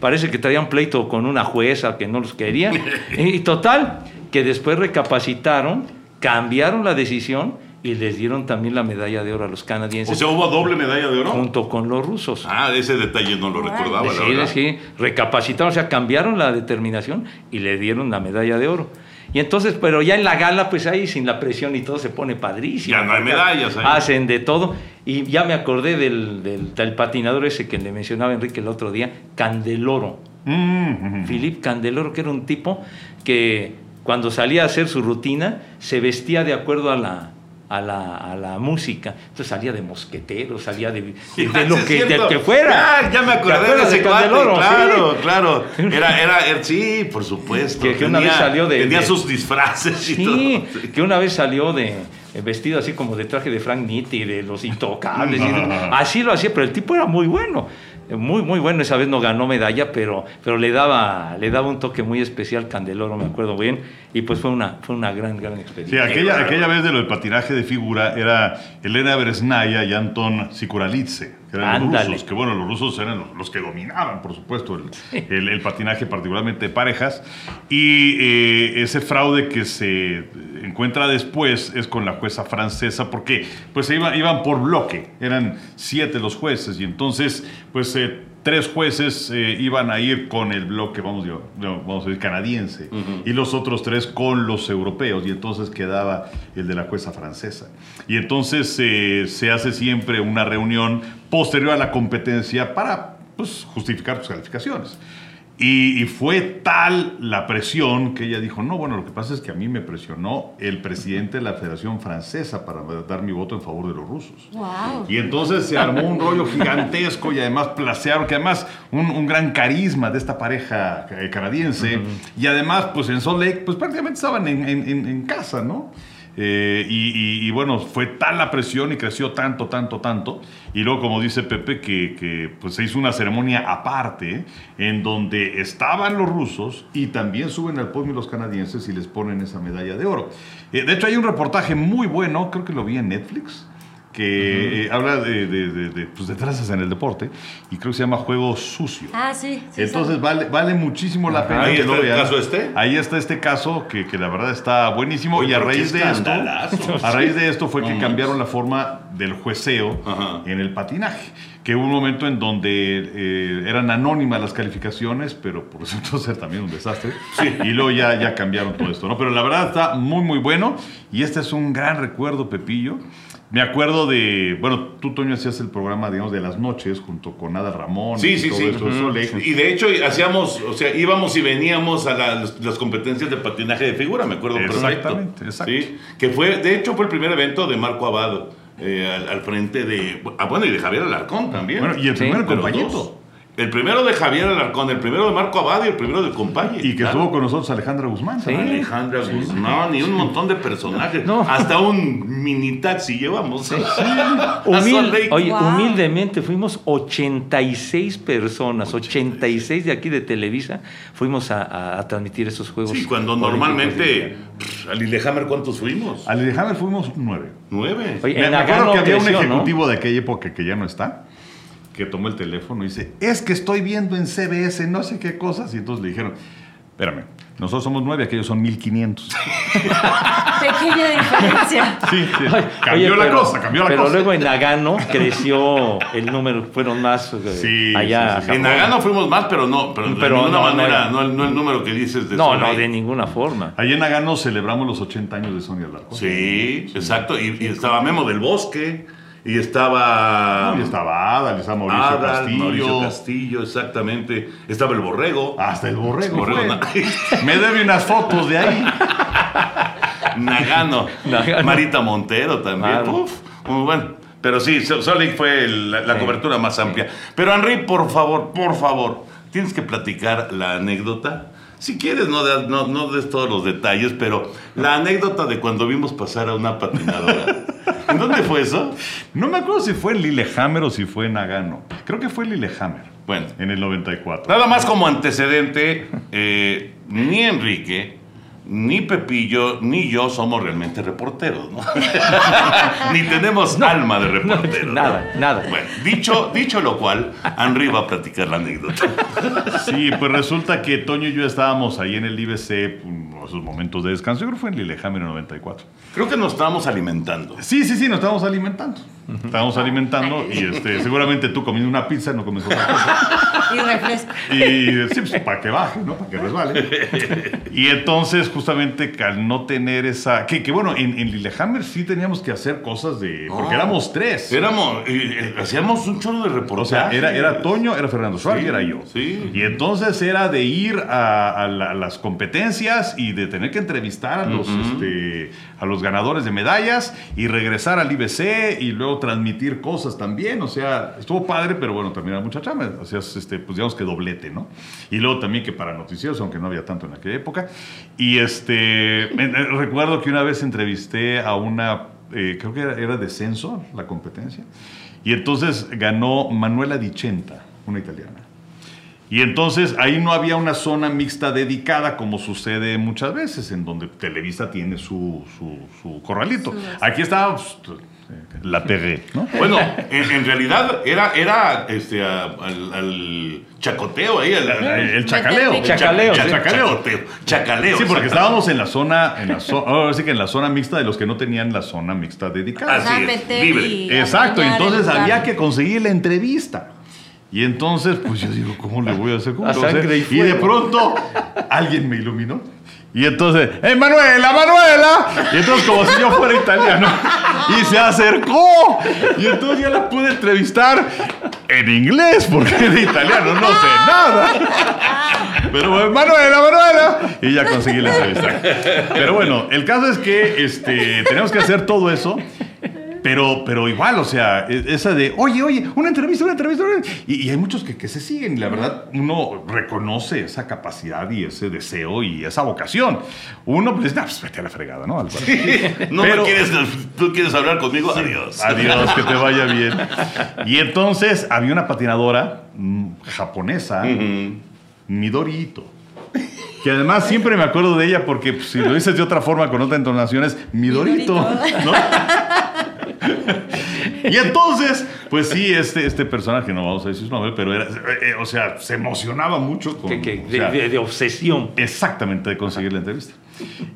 [SPEAKER 4] parece que traían pleito con una jueza que no los quería, y total, que después recapacitaron, cambiaron la decisión y les dieron también la medalla de oro a los
[SPEAKER 1] O
[SPEAKER 4] canadienses
[SPEAKER 1] sea, hubo doble medalla de oro.
[SPEAKER 4] junto con los rusos.
[SPEAKER 1] Ah, ese detalle no lo recordaba,
[SPEAKER 4] Sí, sí, recapacitaron, o sea, cambiaron la determinación y le dieron la medalla de oro. Y entonces, pero ya en la gala, pues ahí sin la presión y todo se pone padrísimo.
[SPEAKER 1] Ya no hay medallas ahí.
[SPEAKER 4] Hacen de todo. Y ya me acordé del, del, del patinador ese que le mencionaba Enrique el otro día, Candeloro.
[SPEAKER 3] Mm.
[SPEAKER 4] Philip Candeloro, que era un tipo que cuando salía a hacer su rutina se vestía de acuerdo a la, a la, a la música. Entonces salía de mosquetero, salía de, de, lo que, que fuera.
[SPEAKER 1] Ya, ya me
[SPEAKER 4] ¿Te
[SPEAKER 1] acordé de ese cuate, claro,
[SPEAKER 4] Sí.
[SPEAKER 1] claro. Era, era, sí, por supuesto.
[SPEAKER 4] Que- que una vez salió de-
[SPEAKER 1] Tenía
[SPEAKER 4] de-
[SPEAKER 1] sus disfraces y
[SPEAKER 4] Sí,
[SPEAKER 1] todo. Sí.
[SPEAKER 4] que una vez salió de eh, vestido así como de traje de Frank Nitti, de los intocables. y de- así lo hacía, pero el tipo era muy bueno. Muy, muy bueno. Esa vez no ganó medalla, pero, pero le, daba, le daba un toque muy especial Candeloro, me acuerdo bien. Y pues fue una, fue una gran, gran
[SPEAKER 3] Sí,
[SPEAKER 4] experiencia.
[SPEAKER 3] aquella, aquella vez de lo del patinaje de figura era Elena Bresnaya y Anton Sikuralitze, que eran los
[SPEAKER 4] Ándale.
[SPEAKER 3] rusos, que bueno, los rusos eran los, los que dominaban, por supuesto, el, el- el patinaje, particularmente de parejas. Y eh, ese fraude que se encuentra después es con la jueza francesa, porque pues se iba- iban por bloque, eran siete los jueces, y entonces pues eh, tres jueces eh, iban a ir con el bloque, vamos, yo- no, vamos a decir, canadiense, y los otros tres con los europeos, y entonces quedaba el de la jueza francesa. Y entonces eh, se hace siempre una reunión posterior a la competencia para pues, justificar tus calificaciones. Y, y fue tal la presión que ella dijo, no, bueno, lo que pasa es que a mí me presionó el presidente de la Federación Francesa para dar mi voto en favor de los rusos.
[SPEAKER 2] Wow.
[SPEAKER 3] Y entonces se armó un rollo gigantesco y además placearon, que además un, un gran carisma de esta pareja eh, canadiense. Y además, pues en Salt Lake, pues prácticamente estaban en, en- en- en casa, ¿no? Eh, y, bueno, fue tal la presión y creció tanto, tanto, tanto. Y luego, como dice Pepe, que, que, pues se hizo una ceremonia aparte en donde estaban los rusos y también suben al podio los canadienses y les ponen esa medalla de oro. Eh, de hecho, hay un reportaje muy bueno, creo que lo vi en Netflix, que eh, habla de, de, de, de, pues, de trazas en el deporte y creo que se llama Juego Sucio.
[SPEAKER 2] Ah, sí. sí,
[SPEAKER 3] Entonces vale, vale muchísimo la pena
[SPEAKER 1] Ahí
[SPEAKER 3] que
[SPEAKER 1] está
[SPEAKER 3] lo
[SPEAKER 1] el
[SPEAKER 3] vean.
[SPEAKER 1] caso este.
[SPEAKER 3] Ahí está este caso que, que la verdad está buenísimo
[SPEAKER 1] Oye,
[SPEAKER 3] y a raíz de esto, a raíz de esto fue que cambiaron la forma del jueceo
[SPEAKER 1] Ajá.
[SPEAKER 3] en el patinaje. Que hubo un momento en donde eh, eran anónimas las calificaciones, pero por resultó ser también un desastre. Y luego ya, ya cambiaron todo esto, ¿no? Pero la verdad está muy, muy bueno. Y este es un gran recuerdo, Pepillo. Me acuerdo de, bueno, tú, Toño, hacías el programa, digamos, de las noches junto con Ada Ramón
[SPEAKER 1] Sí,
[SPEAKER 3] y
[SPEAKER 1] sí,
[SPEAKER 3] todo
[SPEAKER 1] sí.
[SPEAKER 3] Eso
[SPEAKER 1] Y de hecho hacíamos, o sea, íbamos y veníamos a la- las, competencias de patinaje de figura, me acuerdo perfecto.
[SPEAKER 3] Exactamente, exacto.
[SPEAKER 1] Sí, que fue, de hecho, fue el primer evento de Marco Abado, eh, al, al frente de, ah, bueno, y de Javier Alarcón también.
[SPEAKER 3] Bueno, y el
[SPEAKER 4] Sí,
[SPEAKER 3] primero
[SPEAKER 1] El primero de Javier Alarcón, el primero de Marco Abado y el primero de Compañe.
[SPEAKER 3] Y que estuvo con nosotros Alejandra Guzmán.
[SPEAKER 4] Sí.
[SPEAKER 1] Alejandra Guzmán y un montón de personajes.
[SPEAKER 4] No.
[SPEAKER 1] Hasta un mini taxi llevamos.
[SPEAKER 4] Humil- oye,
[SPEAKER 2] Wow.
[SPEAKER 4] humildemente fuimos 86 personas, 86 de aquí de Televisa, fuimos a, a- a transmitir esos juegos.
[SPEAKER 1] Sí, cuando normalmente, pff, a Lillehammer, ¿cuántos fuimos?
[SPEAKER 3] A Lillehammer fuimos nueve.
[SPEAKER 1] Nueve.
[SPEAKER 4] Oye,
[SPEAKER 3] Me,
[SPEAKER 4] en
[SPEAKER 3] me acuerdo que había un ejecutivo de aquella época que ya no está, que tomó el teléfono y dice, es que estoy viendo en CBS no sé qué cosas. Y entonces le dijeron, espérame, nosotros somos nueve, aquellos son 1500.
[SPEAKER 2] Pequeña diferencia.
[SPEAKER 3] Sí, sí. Cambió
[SPEAKER 4] oye,
[SPEAKER 3] la
[SPEAKER 4] pero-
[SPEAKER 3] cosa, cambió la
[SPEAKER 4] pero
[SPEAKER 3] cosa.
[SPEAKER 4] luego en Nagano creció el número, fueron más eh,
[SPEAKER 3] Sí,
[SPEAKER 4] allá.
[SPEAKER 3] sí, sí, sí.
[SPEAKER 1] En Nagano fuimos más, pero no, pero, de
[SPEAKER 4] Pero
[SPEAKER 1] ninguna
[SPEAKER 4] no,
[SPEAKER 1] manera,
[SPEAKER 4] era-
[SPEAKER 1] no, el, no el número que dices de
[SPEAKER 4] No,
[SPEAKER 1] Salt
[SPEAKER 4] no, de ninguna forma.
[SPEAKER 3] Allí en Nagano celebramos los 80 años de Sonia Alarcón.
[SPEAKER 1] Sí, exacto. Y, y estaba Memo del Bosque, y estaba...
[SPEAKER 3] Y estaba Ada, estaba Mauricio
[SPEAKER 1] Adal,
[SPEAKER 3] Castillo.
[SPEAKER 1] Mauricio Castillo, exactamente. Estaba el Borrego.
[SPEAKER 3] Hasta el borrego.
[SPEAKER 1] Borrego,
[SPEAKER 3] fue.
[SPEAKER 1] na-
[SPEAKER 3] Me debe unas fotos de ahí.
[SPEAKER 1] Nagano.
[SPEAKER 4] Nagano.
[SPEAKER 1] Marita Montero también.
[SPEAKER 4] Claro.
[SPEAKER 1] Uf, muy bueno. Pero sí, Lake fue el- la, la
[SPEAKER 4] Sí,
[SPEAKER 1] cobertura más amplia. Pero Henry, por favor, por favor, tienes que platicar la anécdota. Si quieres, no, des- no, no des todos los detalles, pero la anécdota de cuando vimos pasar a una patinadora. ¿En dónde fue eso?
[SPEAKER 3] No me acuerdo si fue en Lillehammer o si fue en Nagano. Creo que fue en Lillehammer.
[SPEAKER 1] Bueno.
[SPEAKER 3] En el 94.
[SPEAKER 1] Nada más como antecedente, eh, ni Enrique, ni Pepillo, ni yo somos realmente reporteros, ¿no? ni tenemos alma de reportero. ¿no?
[SPEAKER 4] nada, nada.
[SPEAKER 1] Bueno, dicho, dicho lo cual, Henry va a platicar la anécdota.
[SPEAKER 3] Sí, pues resulta que Toño y yo estábamos ahí en el IBC, en esos momentos de descanso. Yo creo que fue en Lillehammer en el 94.
[SPEAKER 1] Creo que nos estábamos alimentando.
[SPEAKER 3] Sí, sí, sí, nos estábamos alimentando. Estábamos alimentando y este, seguramente tú comiendo una pizza, no comes otra cosa.
[SPEAKER 2] Y refresco.
[SPEAKER 3] Y sí, pues, para que baje, ¿no? Para que resbale. Y entonces, justamente, que al no tener esa. Que, que bueno, en, en Lillehammer sí teníamos que hacer cosas de. Porque
[SPEAKER 1] No.
[SPEAKER 3] éramos tres.
[SPEAKER 1] Éramos, eh, hacíamos un chorro de
[SPEAKER 3] O
[SPEAKER 1] reportajes.
[SPEAKER 3] sea, era, era Toño, era Fernando Suárez
[SPEAKER 1] Sí,
[SPEAKER 3] y era yo.
[SPEAKER 1] sí.
[SPEAKER 3] Y entonces era de ir a, a la- a las competencias y de tener que entrevistar a los, este, a los ganadores de medallas y regresar al IBC y luego transmitir cosas también. O sea, estuvo padre, pero bueno, también era mucha chamba. O sea, este, pues digamos que doblete, ¿no? Y luego también que para noticieros, aunque no había tanto en aquella época. Y este, recuerdo que una vez entrevisté a una, eh, creo que era, era descenso la competencia. Y entonces ganó Manuela Dicenta, una italiana. Y entonces ahí no había una zona mixta dedicada como sucede muchas veces, en donde Televisa tiene su, su, su corralito. Aquí estaba pues, la TV, ¿no?
[SPEAKER 1] Bueno, en, en realidad era, era este, a- al, al chacoteo ahí. al- al-
[SPEAKER 3] El chacaleo.
[SPEAKER 4] Chacaleo,
[SPEAKER 1] Cha-
[SPEAKER 4] sí.
[SPEAKER 1] chacaleo. Chacaleo.
[SPEAKER 3] Sí, porque estábamos en la zona, en la zona, ahora sí que en la zona mixta de los que no tenían la zona mixta dedicada.
[SPEAKER 1] Así es, libre.
[SPEAKER 3] Exacto, entonces había que conseguir la entrevista. Y entonces, pues yo digo, ¿cómo le voy a hacer? ¿Cómo
[SPEAKER 4] A sangre y
[SPEAKER 3] Y de pronto alguien me iluminó. Y entonces, ¡eh, Manuela, Manuela! Y entonces, como si yo fuera italiano. Y se acercó. Y entonces ya la pude entrevistar en inglés, porque de italiano no sé nada. Pero bueno, Manuela, Manuela. Y ya conseguí la entrevista. Pero bueno, el caso es que este, tenemos que hacer todo eso. Pero, pero igual, o sea, e- esa de, oye, oye, una entrevista, una entrevista. una-". Y, y hay muchos que, que se siguen. Y la verdad, uno reconoce esa capacidad y ese deseo y esa vocación. Uno, pues, nah, pues vete a la fregada, ¿no? Álvaro?
[SPEAKER 1] No
[SPEAKER 3] Pero-
[SPEAKER 1] me quieres, tú quieres hablar conmigo, adiós.
[SPEAKER 3] Adiós, que te vaya bien. Y entonces había una patinadora mm, japonesa, Midorito. Que además siempre me acuerdo de ella porque pues, si lo dices de otra forma con otra entonación es Midorito. ¿no? Y entonces, pues sí, este, este personaje, no vamos a decir su nombre, pero era, eh, eh, o sea, se emocionaba mucho con...
[SPEAKER 4] Que- que-
[SPEAKER 3] o
[SPEAKER 4] de,
[SPEAKER 3] sea,
[SPEAKER 4] de- de obsesión.
[SPEAKER 3] Exactamente, de conseguir la entrevista.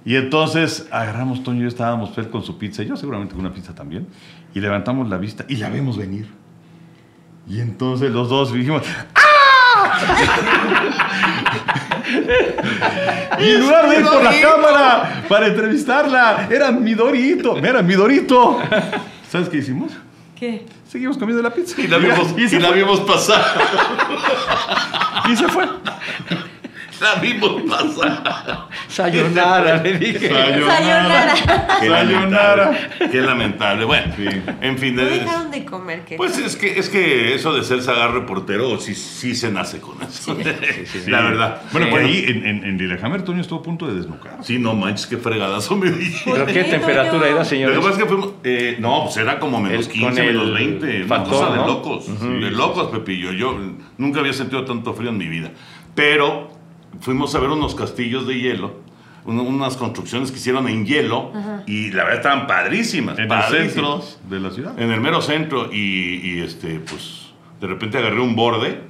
[SPEAKER 3] Y entonces agarramos Toño y yo estábamos pues, con su pizza, y yo seguramente con una pizza también, y levantamos la vista y la vemos venir. Y entonces los dos dijimos, ¡Ah! y en lugar de ir por la cámara para entrevistarla, era Midorito, era Midorito. ¿Sabes qué hicimos?
[SPEAKER 2] ¿Qué?
[SPEAKER 3] Seguimos comiendo la pizza.
[SPEAKER 1] Y la vimos,
[SPEAKER 3] y
[SPEAKER 1] y la vimos pasar.
[SPEAKER 3] y se fue.
[SPEAKER 1] La vimos pasar.
[SPEAKER 4] Sayonara, le dije.
[SPEAKER 2] Sayonara.
[SPEAKER 1] Qué
[SPEAKER 3] Sayonara.
[SPEAKER 1] lamentable. Qué lamentable. Bueno, en fin.
[SPEAKER 2] No
[SPEAKER 1] de-
[SPEAKER 2] dejaron de comer, ¿qué?
[SPEAKER 1] Pues es que, es que eso de ser sagar reportero sí, sí se nace con eso. La verdad.
[SPEAKER 3] Bueno,
[SPEAKER 1] Sí.
[SPEAKER 3] por ahí en, en, en Lillehammer, Toño estuvo a punto de desnucar.
[SPEAKER 1] Sí, no manches, qué fregadazo me di.
[SPEAKER 4] ¿Pero qué temperatura era,
[SPEAKER 1] Lo
[SPEAKER 4] señor?
[SPEAKER 1] que pasa es que fuimos. eh, no, pues era como menos
[SPEAKER 4] El-
[SPEAKER 1] 15,
[SPEAKER 4] con el
[SPEAKER 1] menos 20. Una
[SPEAKER 4] factor,
[SPEAKER 1] de locos. De locos, Pepillo. Yo nunca había sentido tanto frío en mi vida. Pero fuimos a ver unos castillos de hielo. un- Unas construcciones que hicieron en hielo. Y la verdad estaban padrísimas.
[SPEAKER 3] En el centro de la ciudad.
[SPEAKER 1] En el mero centro. Y, y, este, pues. De repente agarré un borde.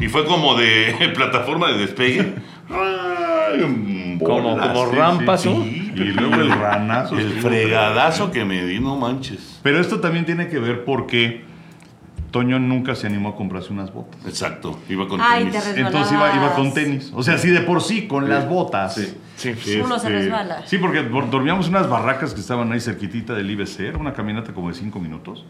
[SPEAKER 1] Y fue como de plataforma de despegue. Ay,
[SPEAKER 4] Como, como
[SPEAKER 1] sí,
[SPEAKER 4] rampas,
[SPEAKER 1] sí.
[SPEAKER 3] Y luego el ranazo.
[SPEAKER 1] El fregadazo que me di, no manches.
[SPEAKER 3] Pero esto también tiene que ver porque Toño nunca se animó a comprarse unas botas.
[SPEAKER 1] Exacto, iba con
[SPEAKER 2] Ay,
[SPEAKER 1] tenis.
[SPEAKER 2] te.
[SPEAKER 3] Entonces iba, iba con tenis. O sea, sí, de por sí, con las botas.
[SPEAKER 1] Sí.
[SPEAKER 4] Sí.
[SPEAKER 2] Uno se resbala.
[SPEAKER 3] Sí, porque por- dormíamos en unas barracas que estaban ahí cerquitita del IBC. Era una caminata como de cinco minutos.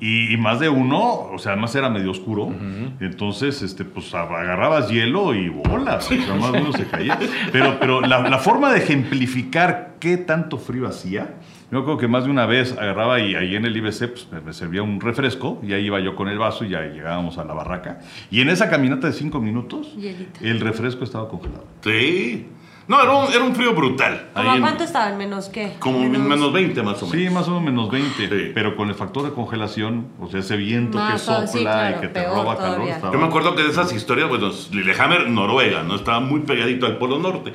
[SPEAKER 3] Y, y más de uno, o sea, además era medio oscuro. Entonces, este, pues agarrabas hielo y bolas. O sea, más de uno se caía. Pero, pero la, la forma de ejemplificar qué tanto frío hacía, yo creo que más de una vez agarraba y ahí en el IBC pues, me- servía un refresco y ahí iba yo con el vaso y ya llegábamos a la barraca. Y en esa caminata de cinco minutos,
[SPEAKER 2] Hielito.
[SPEAKER 3] el refresco estaba congelado.
[SPEAKER 1] Sí. No, era un, era un frío brutal.
[SPEAKER 2] ¿Cómo a cuánto estaban? ¿Menos qué?
[SPEAKER 1] Como menos, 20 más o menos.
[SPEAKER 3] Sí, más o menos menos 20,
[SPEAKER 1] Sí.
[SPEAKER 3] pero con el factor de congelación, o sea, ese viento
[SPEAKER 2] Más
[SPEAKER 3] que sopla
[SPEAKER 2] sí, claro,
[SPEAKER 3] y que te roba calor. estaba-
[SPEAKER 1] Yo me acuerdo que de esas historias, bueno, Lillehammer, Noruega, ¿no? Estaba muy pegadito al Polo Norte.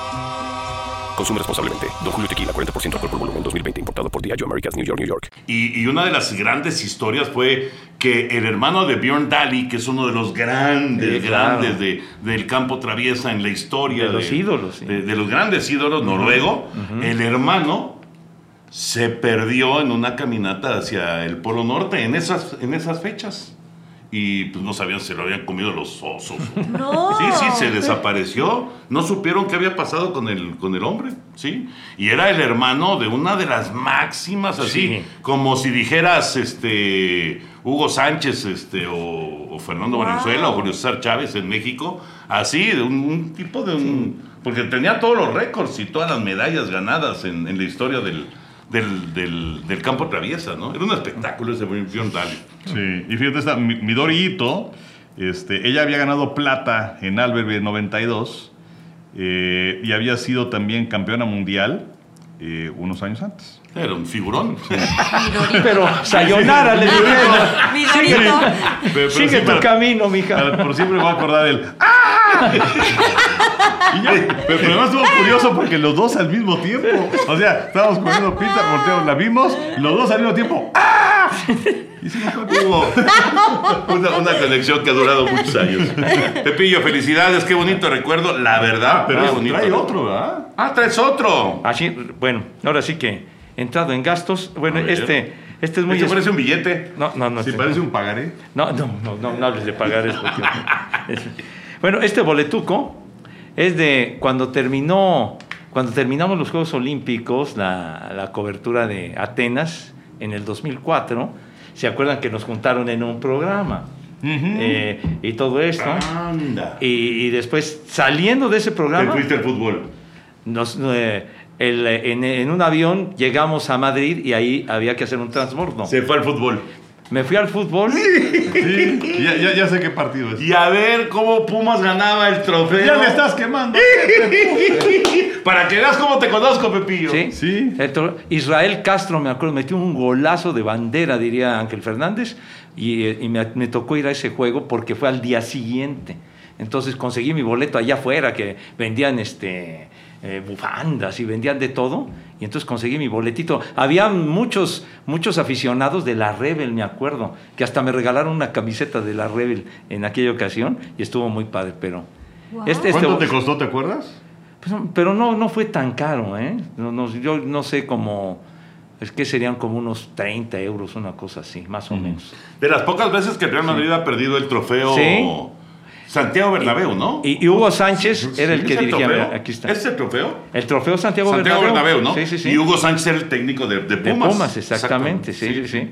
[SPEAKER 8] Consume responsablemente. Don Julio Tequila, 40% alcohol por volumen, 2020. Importado por Diageo Americas, New York, New York.
[SPEAKER 1] Y, y una de las grandes historias fue que el hermano de Björn Daly, que es uno de los grandes,
[SPEAKER 4] Sí, claro.
[SPEAKER 1] grandes de- del campo traviesa en la historia.
[SPEAKER 4] De los ídolos, sí.
[SPEAKER 1] De, de los grandes ídolos, noruego. El hermano se perdió en una caminata hacia el Polo Norte en esas, en esas fechas. Y pues no sabían si se lo habían comido los osos.
[SPEAKER 2] No.
[SPEAKER 1] Sí, sí, se desapareció. No supieron qué había pasado con el, con el hombre, ¿sí? Y era el hermano de una de las máximas, así,
[SPEAKER 4] Sí.
[SPEAKER 1] como si dijeras, este, Hugo Sánchez, este, o, o Fernando
[SPEAKER 2] Wow.
[SPEAKER 1] Valenzuela, o Julio César Chávez en México, así, de un, un tipo de un... Porque tenía todos los récords y todas las medallas ganadas en, en la historia del, del, del- del campo traviesa, ¿no? Era un espectáculo ese Daly.
[SPEAKER 3] Sí, y fíjate, esta, Mi- Midori Ito, este, ella había ganado plata en Albertville en 92 eh, y había sido también campeona mundial eh, unos años antes.
[SPEAKER 1] Era un figurón.
[SPEAKER 4] Pero sayonara le dijeron.
[SPEAKER 2] Mi
[SPEAKER 4] Sigue, sigue tu
[SPEAKER 3] para-
[SPEAKER 4] camino, mija.
[SPEAKER 3] para- por siempre me voy a acordar del ¡Ah! Y ya, pero, pero además estuvo curioso porque los dos al mismo tiempo. O sea, estábamos comiendo pizza, volteamos, la vimos, los dos al mismo tiempo. ¡Ah! Y sí, fue como-
[SPEAKER 1] Hubo una, una conexión que ha durado muchos años. Pepillo, felicidades, qué bonito recuerdo, la verdad.
[SPEAKER 3] Pero
[SPEAKER 1] qué
[SPEAKER 3] es-
[SPEAKER 1] bonito.
[SPEAKER 3] trae otro, ¿verdad?
[SPEAKER 1] Ah, traes otro.
[SPEAKER 4] Así, bueno, ahora sí que entrado en gastos. Bueno, este, este es muy.
[SPEAKER 1] Este
[SPEAKER 4] es-
[SPEAKER 1] parece un billete.
[SPEAKER 4] No, no, no.
[SPEAKER 3] Si
[SPEAKER 4] este-
[SPEAKER 3] parece un pagaré.
[SPEAKER 4] No, no, no, no, no hables de pagar eso. bueno, este boletuco es de cuando terminó, cuando terminamos los Juegos Olímpicos, la, la cobertura de Atenas en el 2004. ¿Se acuerdan que nos juntaron en un programa? Eh, y todo esto.
[SPEAKER 1] Anda.
[SPEAKER 4] Y, y después, saliendo de ese
[SPEAKER 1] Te
[SPEAKER 4] programa,
[SPEAKER 1] fuiste al fútbol.
[SPEAKER 4] nos, eh, el- en, en un avión llegamos a Madrid y ahí había que hacer un transbordo.
[SPEAKER 1] Se fue al fútbol.
[SPEAKER 4] Me fui al fútbol.
[SPEAKER 3] Sí, ya, ya, ya sé qué partido es.
[SPEAKER 1] Y a ver cómo Pumas ganaba el trofeo.
[SPEAKER 3] Ya me estás quemando.
[SPEAKER 1] Para que veas cómo te conozco, Pepillo.
[SPEAKER 4] Sí. Israel Castro, me acuerdo, metió un golazo de bandera, diría Ángel Fernández, y, y me, me tocó ir a ese juego porque fue al día siguiente. Entonces conseguí mi boleto allá afuera, que vendían este, eh, bufandas y vendían de todo, y entonces conseguí mi boletito. Había muchos, muchos aficionados de la Rebel, me acuerdo, que hasta me regalaron una camiseta de la Rebel en aquella ocasión, y estuvo muy padre, pero...
[SPEAKER 2] Wow.
[SPEAKER 4] Este, este-
[SPEAKER 3] ¿Cuánto te costó, te acuerdas?
[SPEAKER 4] pues, pero no, no fue tan caro, ¿eh? No, no, yo no sé cómo... Es que serían como unos 30 euros, una cosa así, más o menos.
[SPEAKER 1] De las pocas veces que el Real Madrid ha perdido el trofeo
[SPEAKER 4] Sí.
[SPEAKER 1] Santiago Bernabéu, ¿no?
[SPEAKER 4] Y, y Hugo Sánchez era el
[SPEAKER 1] ¿Es
[SPEAKER 4] que dirigía...
[SPEAKER 1] trofeo?
[SPEAKER 4] Aquí está.
[SPEAKER 1] ¿Es el trofeo?
[SPEAKER 4] El trofeo Santiago,
[SPEAKER 1] Santiago Bernabéu, ¿no?
[SPEAKER 4] Sí, sí, sí.
[SPEAKER 1] Y Hugo Sánchez era el técnico de, de
[SPEAKER 4] de
[SPEAKER 1] Pumas.
[SPEAKER 4] Pumas, exactamente, sí, sí, sí.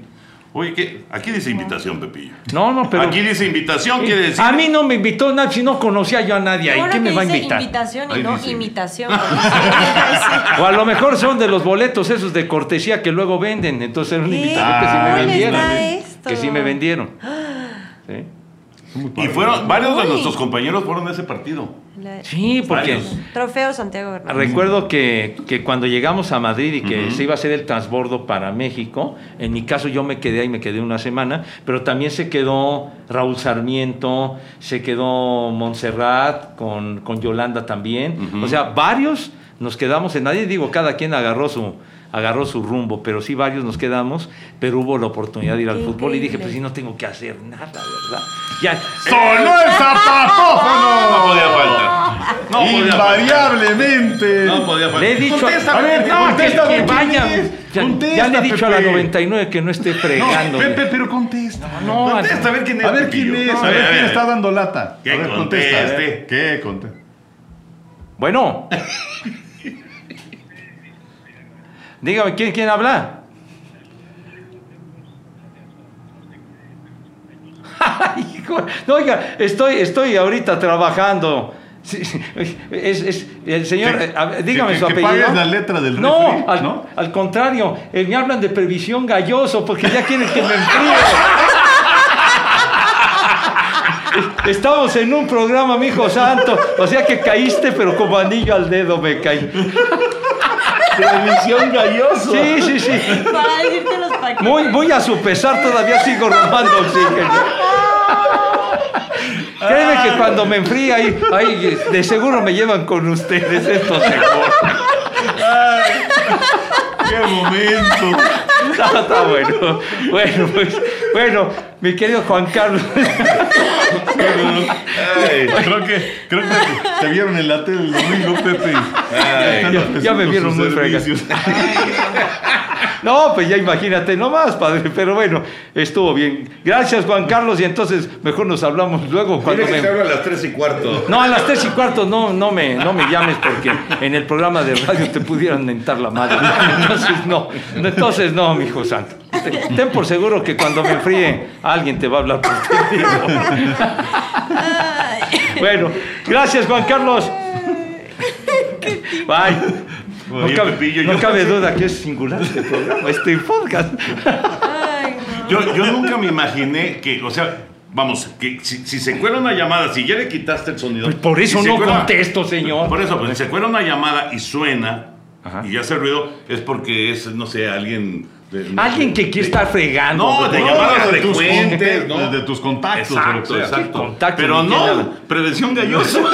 [SPEAKER 1] Oye, ¿qué? aquí dice invitación, Pepillo.
[SPEAKER 4] No, no, pero...
[SPEAKER 1] Aquí dice invitación, quiere decir...
[SPEAKER 4] A mí no me invitó nadie, si no conocía yo a nadie ahí. ¿Quién me va a invitar?
[SPEAKER 2] invitación y
[SPEAKER 1] Ahí
[SPEAKER 2] no
[SPEAKER 1] dice.
[SPEAKER 2] imitación.
[SPEAKER 4] O a lo mejor son de los boletos esos de cortesía que luego venden. Entonces era una invitación que sí me
[SPEAKER 2] ¿Cómo
[SPEAKER 4] vendieron. Que sí me vendieron. Sí.
[SPEAKER 1] Y fueron, varios de
[SPEAKER 2] Uy.
[SPEAKER 1] nuestros compañeros fueron a ese partido.
[SPEAKER 2] La-
[SPEAKER 4] Sí, porque...
[SPEAKER 1] Varios.
[SPEAKER 2] Trofeo Santiago Bernabéu.
[SPEAKER 4] Recuerdo que, que cuando llegamos a Madrid y que se iba a hacer el transbordo para México, en mi caso yo me quedé ahí, me quedé una semana, pero también se quedó Raúl Sarmiento, se quedó Montserrat con, con Yolanda también. O sea, varios nos quedamos en nadie, digo, cada quien agarró su, agarró su rumbo, pero sí varios nos quedamos, pero hubo la oportunidad de ir al
[SPEAKER 2] Qué
[SPEAKER 4] fútbol y dije, pues sí, no tengo que hacer nada, ¿verdad? Ya,
[SPEAKER 3] ¡Sonó el zapatófono!
[SPEAKER 1] No podía faltar. No podía faltar.
[SPEAKER 3] Invariablemente.
[SPEAKER 1] No podía faltar.
[SPEAKER 4] le he dicho,
[SPEAKER 3] Contesta,
[SPEAKER 4] a ver, no,
[SPEAKER 3] contesta,
[SPEAKER 4] que
[SPEAKER 3] ¿quién
[SPEAKER 4] vaya. Ya,
[SPEAKER 3] Contesta,
[SPEAKER 4] ya le he dicho a la
[SPEAKER 3] Pepe.
[SPEAKER 4] 99 que no esté
[SPEAKER 3] No,
[SPEAKER 4] fregando.
[SPEAKER 3] Pepe, pero contesta.
[SPEAKER 4] No,
[SPEAKER 1] Contesta, a ver quién es.
[SPEAKER 3] A ver quién es,
[SPEAKER 1] No,
[SPEAKER 3] a ver
[SPEAKER 1] a
[SPEAKER 3] quién
[SPEAKER 1] ver.
[SPEAKER 3] está dando lata.
[SPEAKER 1] Que
[SPEAKER 3] a ver,
[SPEAKER 1] conteste.
[SPEAKER 3] ¿Qué? Contesta.
[SPEAKER 4] Bueno. Dígame, ¿quién, quién habla? Ay, hijo, no, oiga, estoy, estoy ahorita trabajando. Sí, sí, es, es- el señor,
[SPEAKER 3] Que-
[SPEAKER 4] eh, dígame
[SPEAKER 3] que-
[SPEAKER 4] su
[SPEAKER 3] que
[SPEAKER 4] apellido.
[SPEAKER 3] pagues la letra del
[SPEAKER 4] no, al,
[SPEAKER 3] ¿no?
[SPEAKER 4] al contrario, eh, me hablan de previsión galloso porque ya quieren que me enfríe. Estamos en un programa, mi hijo santo. O sea que caíste, pero como anillo al dedo me caí.
[SPEAKER 1] Previsión galloso.
[SPEAKER 4] Sí, sí, sí.
[SPEAKER 2] Para decirte los paquetes.
[SPEAKER 4] Muy, muy a su pesar todavía sigo robando oxígeno. Créeme que cuando me enfríe ahí, ahí de seguro me llevan con ustedes esto seguro.
[SPEAKER 3] ¡Qué momento!
[SPEAKER 4] Está, está bueno. Bueno, pues, bueno, mi querido Juan Carlos.
[SPEAKER 3] Creo que, creo que te vieron en la tele el domingo, Pepe.
[SPEAKER 4] ya, ya me vieron muy fregado. No, pues ya imagínate nomás, padre. Pero bueno, estuvo bien. Gracias, Juan Carlos. Y entonces mejor nos hablamos luego cuando
[SPEAKER 1] que
[SPEAKER 4] me...
[SPEAKER 1] a las 3 y cuarto.
[SPEAKER 4] No, a las tres y cuarto no, no, me, no me llames porque en el programa de radio te pudieran mentar la madre. Entonces no, entonces no, mi hijo santo. Ten, ten por seguro que cuando me enfríe alguien te va a hablar por teléfono. Bueno, gracias Juan Carlos. Bye. No
[SPEAKER 1] Oye,
[SPEAKER 4] cabe,
[SPEAKER 1] Pepillo,
[SPEAKER 4] no
[SPEAKER 1] yo-
[SPEAKER 4] cabe duda que es singular este programa, este podcast.
[SPEAKER 2] Ay, no.
[SPEAKER 1] Yo, yo nunca me imaginé que, o sea, vamos, que si, si se cuela una llamada, si ya le quitaste el sonido.
[SPEAKER 4] Pues por eso
[SPEAKER 1] si se
[SPEAKER 4] no
[SPEAKER 1] cuela-
[SPEAKER 4] contesto, señor.
[SPEAKER 1] Por eso, pues, si se cuela una llamada y suena
[SPEAKER 4] Ajá.
[SPEAKER 1] y ya hace ruido, es porque es, no sé, alguien. De-
[SPEAKER 4] Alguien que quiere estar fregando.
[SPEAKER 1] No, de llamadas
[SPEAKER 3] de tus
[SPEAKER 1] frecuentes, ¿no?
[SPEAKER 3] de tus contactos, o
[SPEAKER 1] Exacto,
[SPEAKER 3] sea.
[SPEAKER 1] exacto.
[SPEAKER 4] Contactos,
[SPEAKER 1] Pero no, prevención galloso.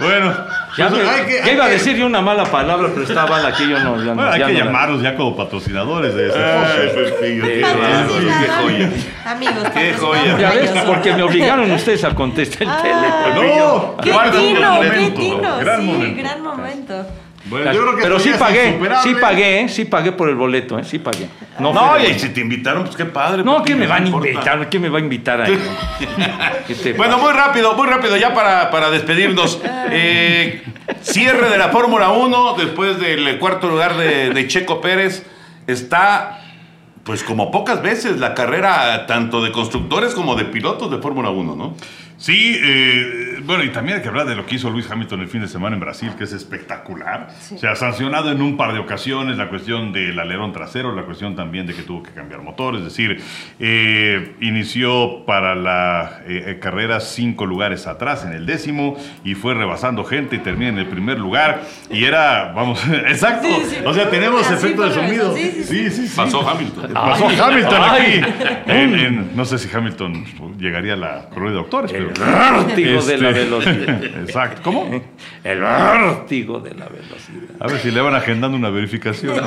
[SPEAKER 3] Bueno,
[SPEAKER 4] Ya,
[SPEAKER 3] pues
[SPEAKER 4] me-
[SPEAKER 3] hay que,
[SPEAKER 4] ya
[SPEAKER 3] hay
[SPEAKER 4] iba a
[SPEAKER 3] que-
[SPEAKER 4] decir yo una mala palabra, pero estaba mal aquí yo no. Ya, no-
[SPEAKER 3] bueno, hay
[SPEAKER 4] ya
[SPEAKER 3] que
[SPEAKER 4] no la-
[SPEAKER 3] llamarlos ya como patrocinadores de
[SPEAKER 1] bárbaro, qué joya.
[SPEAKER 2] Amigos,
[SPEAKER 1] Qué joya.
[SPEAKER 4] Ya ves, porque me obligaron ustedes a contestar el teléfono.
[SPEAKER 3] No,
[SPEAKER 2] ¡Qué
[SPEAKER 3] ¿cuál fue el
[SPEAKER 2] tino, qué tino!
[SPEAKER 3] Gran
[SPEAKER 2] sí,
[SPEAKER 3] momento.
[SPEAKER 2] gran momento.
[SPEAKER 3] Bueno, yo creo que
[SPEAKER 4] Pero sí pagué, sí pagué, ¿eh? sí pagué por el boleto, ¿eh? sí pagué. No,
[SPEAKER 1] y si te invitaron, pues qué padre.
[SPEAKER 4] no, ¿qué me van a invitar? ¿Qué me va a invitar ahí? ¿Qué te
[SPEAKER 1] Bueno, muy rápido, muy rápido, ya para, para despedirnos. Eh, cierre de la Fórmula 1, después del cuarto lugar de, de Checo Pérez, está, pues como pocas veces, la carrera tanto de constructores como de pilotos de Fórmula 1, ¿no?
[SPEAKER 3] Sí, eh, bueno, y también hay que hablar de lo que hizo Luis Hamilton el fin de semana en Brasil, que es espectacular. Se ha sancionado en un par de ocasiones la cuestión del alerón trasero, la cuestión también de que tuvo que cambiar motor, es decir, eh, inició para la eh, eh, carrera cinco lugares atrás en el décimo y fue rebasando gente y termina en el primer lugar. Y era, vamos, exacto,
[SPEAKER 2] Sí, sí.
[SPEAKER 3] o sea, tenemos efecto de sonido.
[SPEAKER 2] sí, sí, sí.
[SPEAKER 3] sí, sí.
[SPEAKER 1] Pasó Hamilton.
[SPEAKER 3] Pasó
[SPEAKER 4] Ay,
[SPEAKER 3] Hamilton
[SPEAKER 4] ay.
[SPEAKER 3] aquí. En- en- no sé si Hamilton llegaría a la corrida de doctores, pero.
[SPEAKER 4] Vértigo de la
[SPEAKER 3] Este,
[SPEAKER 4] velocidad.
[SPEAKER 3] Exacto. ¿Cómo?
[SPEAKER 4] El vértigo de la velocidad.
[SPEAKER 3] A ver si le van agendando una verificación. ¿no?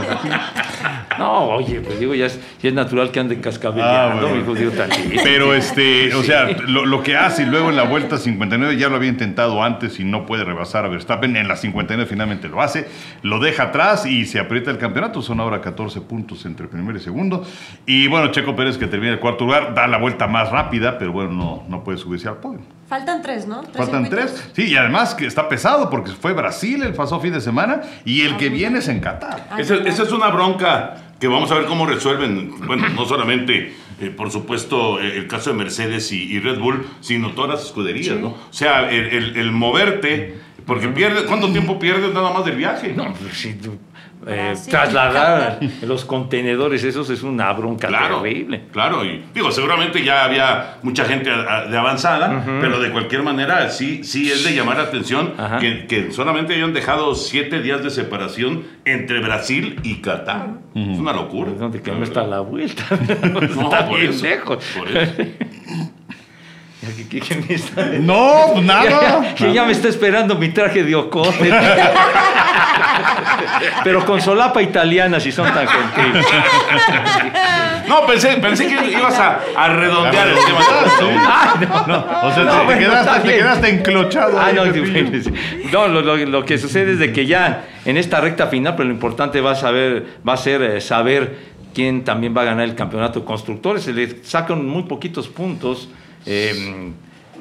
[SPEAKER 4] No, oye, pues digo, ya es, ya es natural que ande cascabeleando,
[SPEAKER 3] Ah, bueno.
[SPEAKER 4] mi hijo, digo, tantito.
[SPEAKER 3] Pero este, o sea, lo, lo que hace y luego en la vuelta 59 ya lo había intentado antes y no puede rebasar a Verstappen. En la 59 finalmente lo hace, lo deja atrás y se aprieta el campeonato. Son ahora 14 puntos entre primero y segundo. Y bueno, Checo Pérez que termina el cuarto lugar, da la vuelta más rápida, pero bueno, no, no puede subirse al podio.
[SPEAKER 2] Faltan tres, ¿no? ¿Tres
[SPEAKER 3] Faltan
[SPEAKER 2] circuitos?
[SPEAKER 3] tres. Sí, y además que está pesado porque fue Brasil el pasado fin de semana y el que viene es en Qatar.
[SPEAKER 2] Ah,
[SPEAKER 1] Esa, es una bronca que vamos a ver cómo resuelven. Bueno, no solamente, eh, por supuesto, eh, el caso de Mercedes y, y Red Bull, sino todas las escuderías, ¿no? O sea, el, el- el moverte, porque pierdes, ¿cuánto tiempo pierdes nada más del viaje?
[SPEAKER 4] No, pues sí, tú, eh, trasladar los contenedores, esos es una bronca
[SPEAKER 1] Claro,
[SPEAKER 4] terrible.
[SPEAKER 1] claro, y digo, seguramente ya había mucha gente a- a- de avanzada, pero de cualquier manera sí, sí es de llamar la atención que, que solamente hayan dejado siete días de separación entre Brasil y Qatar. Es una locura.
[SPEAKER 4] ¿Dónde que no está la vuelta?
[SPEAKER 1] No,
[SPEAKER 4] está
[SPEAKER 1] por
[SPEAKER 4] bien
[SPEAKER 1] eso,
[SPEAKER 4] lejos.
[SPEAKER 1] por eso.
[SPEAKER 4] ¿Qué- qué- qué me está-
[SPEAKER 3] No, pues nada.
[SPEAKER 4] Ya, ya- ya me está esperando mi traje de ocote. Pero con solapa italiana, si son tan gentiles.
[SPEAKER 1] No, pensé, pensé que ibas a, a redondear el tema.
[SPEAKER 4] Ah, no, no.
[SPEAKER 3] O sea, te,
[SPEAKER 4] No,
[SPEAKER 3] te
[SPEAKER 4] bueno,
[SPEAKER 3] quedaste, te enclochado.
[SPEAKER 4] Ah, no, lo, lo- lo que sucede es de que ya en esta recta final, pero lo importante va a saber, va a ser eh, saber quién también va a ganar el campeonato de constructores. Se le sacan muy poquitos puntos eh,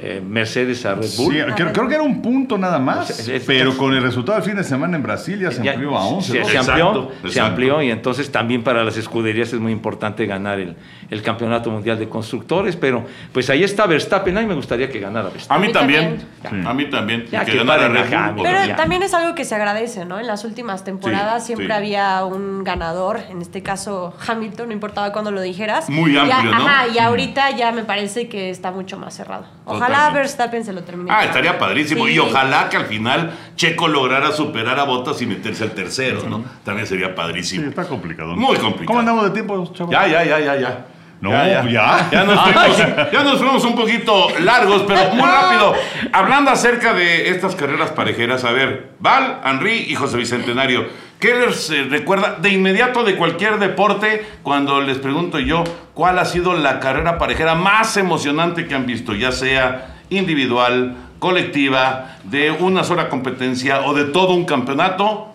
[SPEAKER 4] eh, Mercedes a Red Bull.
[SPEAKER 3] Sí, creo, creo que era un punto nada más,
[SPEAKER 4] Es- es-
[SPEAKER 3] pero
[SPEAKER 4] es-
[SPEAKER 3] con el resultado del fin de semana en Brasil ya se
[SPEAKER 4] Ya-
[SPEAKER 3] amplió a 11.
[SPEAKER 4] Se,
[SPEAKER 3] ¿no?
[SPEAKER 4] se
[SPEAKER 1] Exacto,
[SPEAKER 4] amplió, se
[SPEAKER 1] exacto.
[SPEAKER 4] amplió y entonces también para las escuderías es muy importante ganar el, el campeonato mundial de constructores, pero pues ahí está Verstappen, a mí me gustaría que ganara
[SPEAKER 1] A
[SPEAKER 4] Verstappen.
[SPEAKER 1] mí
[SPEAKER 2] mí
[SPEAKER 1] también. A mí también.
[SPEAKER 4] Ya
[SPEAKER 1] que
[SPEAKER 4] que
[SPEAKER 1] ganara
[SPEAKER 4] a
[SPEAKER 1] Red Bull,
[SPEAKER 2] Pero
[SPEAKER 4] ya.
[SPEAKER 2] también es algo que se agradece, ¿no? En las últimas temporadas
[SPEAKER 1] Sí,
[SPEAKER 2] siempre
[SPEAKER 1] sí.
[SPEAKER 2] había un ganador, en este caso Hamilton, no importaba cuándo lo dijeras.
[SPEAKER 1] Muy
[SPEAKER 2] Y a-
[SPEAKER 1] amplio, ¿no?
[SPEAKER 2] Ajá, y ahorita ya me parece que está mucho más cerrado. Ojalá
[SPEAKER 1] Totalmente.
[SPEAKER 2] Verstappen se lo termine.
[SPEAKER 1] Ah, estaría padrísimo.
[SPEAKER 2] Sí.
[SPEAKER 1] Y ojalá que al final Checo lograra superar a Botas y meterse al tercero, ¿no? También sería
[SPEAKER 3] Sí,
[SPEAKER 1] padrísimo.
[SPEAKER 3] está complicado.
[SPEAKER 1] Muy complicado.
[SPEAKER 3] ¿Cómo andamos de tiempo, chavos?
[SPEAKER 1] Ya, ya, ya, ya, ya.
[SPEAKER 3] No, ya.
[SPEAKER 1] Ya nos, fuimos, ya nos fuimos un poquito largos, pero muy rápido. Hablando acerca de estas carreras parejeras, a ver, Val, Henry y José Bicentenario, ¿qué les eh, recuerda de inmediato de cualquier deporte cuando les pregunto yo cuál ha sido la carrera parejera más emocionante que han visto, ya sea individual, colectiva, de una sola competencia o de todo un campeonato?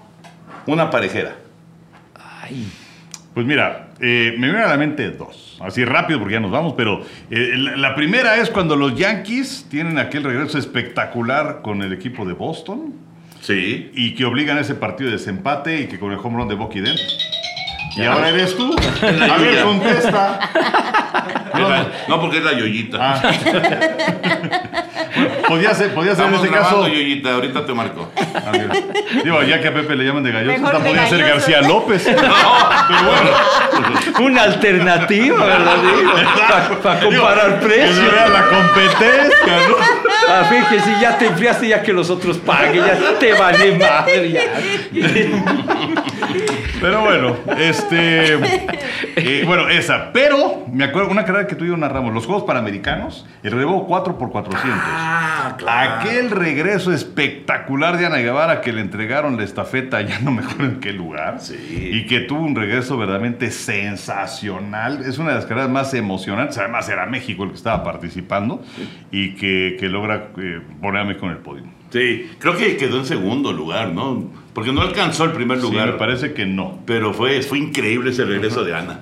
[SPEAKER 1] Una parejera.
[SPEAKER 4] Ay,
[SPEAKER 3] Pues mira, eh, me vienen a la mente dos. Así rápido porque ya nos vamos, pero eh, la, la primera es cuando los Yankees tienen aquel regreso espectacular con el equipo de Boston
[SPEAKER 1] Sí.
[SPEAKER 3] y que obligan a ese partido de desempate y que con el home run de Bucky Dent. Y ahora eres tú. A ver, contesta.
[SPEAKER 1] No, porque es la yoyita.
[SPEAKER 3] Ah. Podía ser, podía ser en
[SPEAKER 1] Estamos
[SPEAKER 3] ese
[SPEAKER 1] grabando,
[SPEAKER 3] caso.
[SPEAKER 1] yoyita, ahorita te marco.
[SPEAKER 3] A ver, Digo, ya que a Pepe le llaman de galloso,
[SPEAKER 2] Mejor
[SPEAKER 3] hasta
[SPEAKER 2] de
[SPEAKER 3] podía ser
[SPEAKER 2] galloso.
[SPEAKER 3] García López. Pero bueno.
[SPEAKER 4] una alternativa, ¿verdad? Para comparar
[SPEAKER 3] Que
[SPEAKER 4] precios.
[SPEAKER 3] se vea la competencia, ¿no?
[SPEAKER 4] Ah, fíjese, ya te enfriaste ya que los otros paguen, ya te vale madre. Ya.
[SPEAKER 3] Pero bueno, este. eh, bueno, esa. Pero me acuerdo una carrera que tú y yo narramos: los Juegos Panamericanos, el relevo 4x400.
[SPEAKER 1] Ah,
[SPEAKER 3] Aquel regreso espectacular de Ana Guevara que le entregaron la estafeta, ya no me acuerdo en qué lugar.
[SPEAKER 1] Sí.
[SPEAKER 3] Y que tuvo un regreso verdaderamente sensacional. Es una de las carreras más emocionantes. Además, era México el que estaba participando y que, que logra eh, ponerme con el podio.
[SPEAKER 1] Sí, creo que quedó en segundo lugar, ¿no? Porque no alcanzó el primer
[SPEAKER 3] Sí,
[SPEAKER 1] lugar.
[SPEAKER 3] me parece que no.
[SPEAKER 1] Pero fue, fue increíble ese regreso de Ana.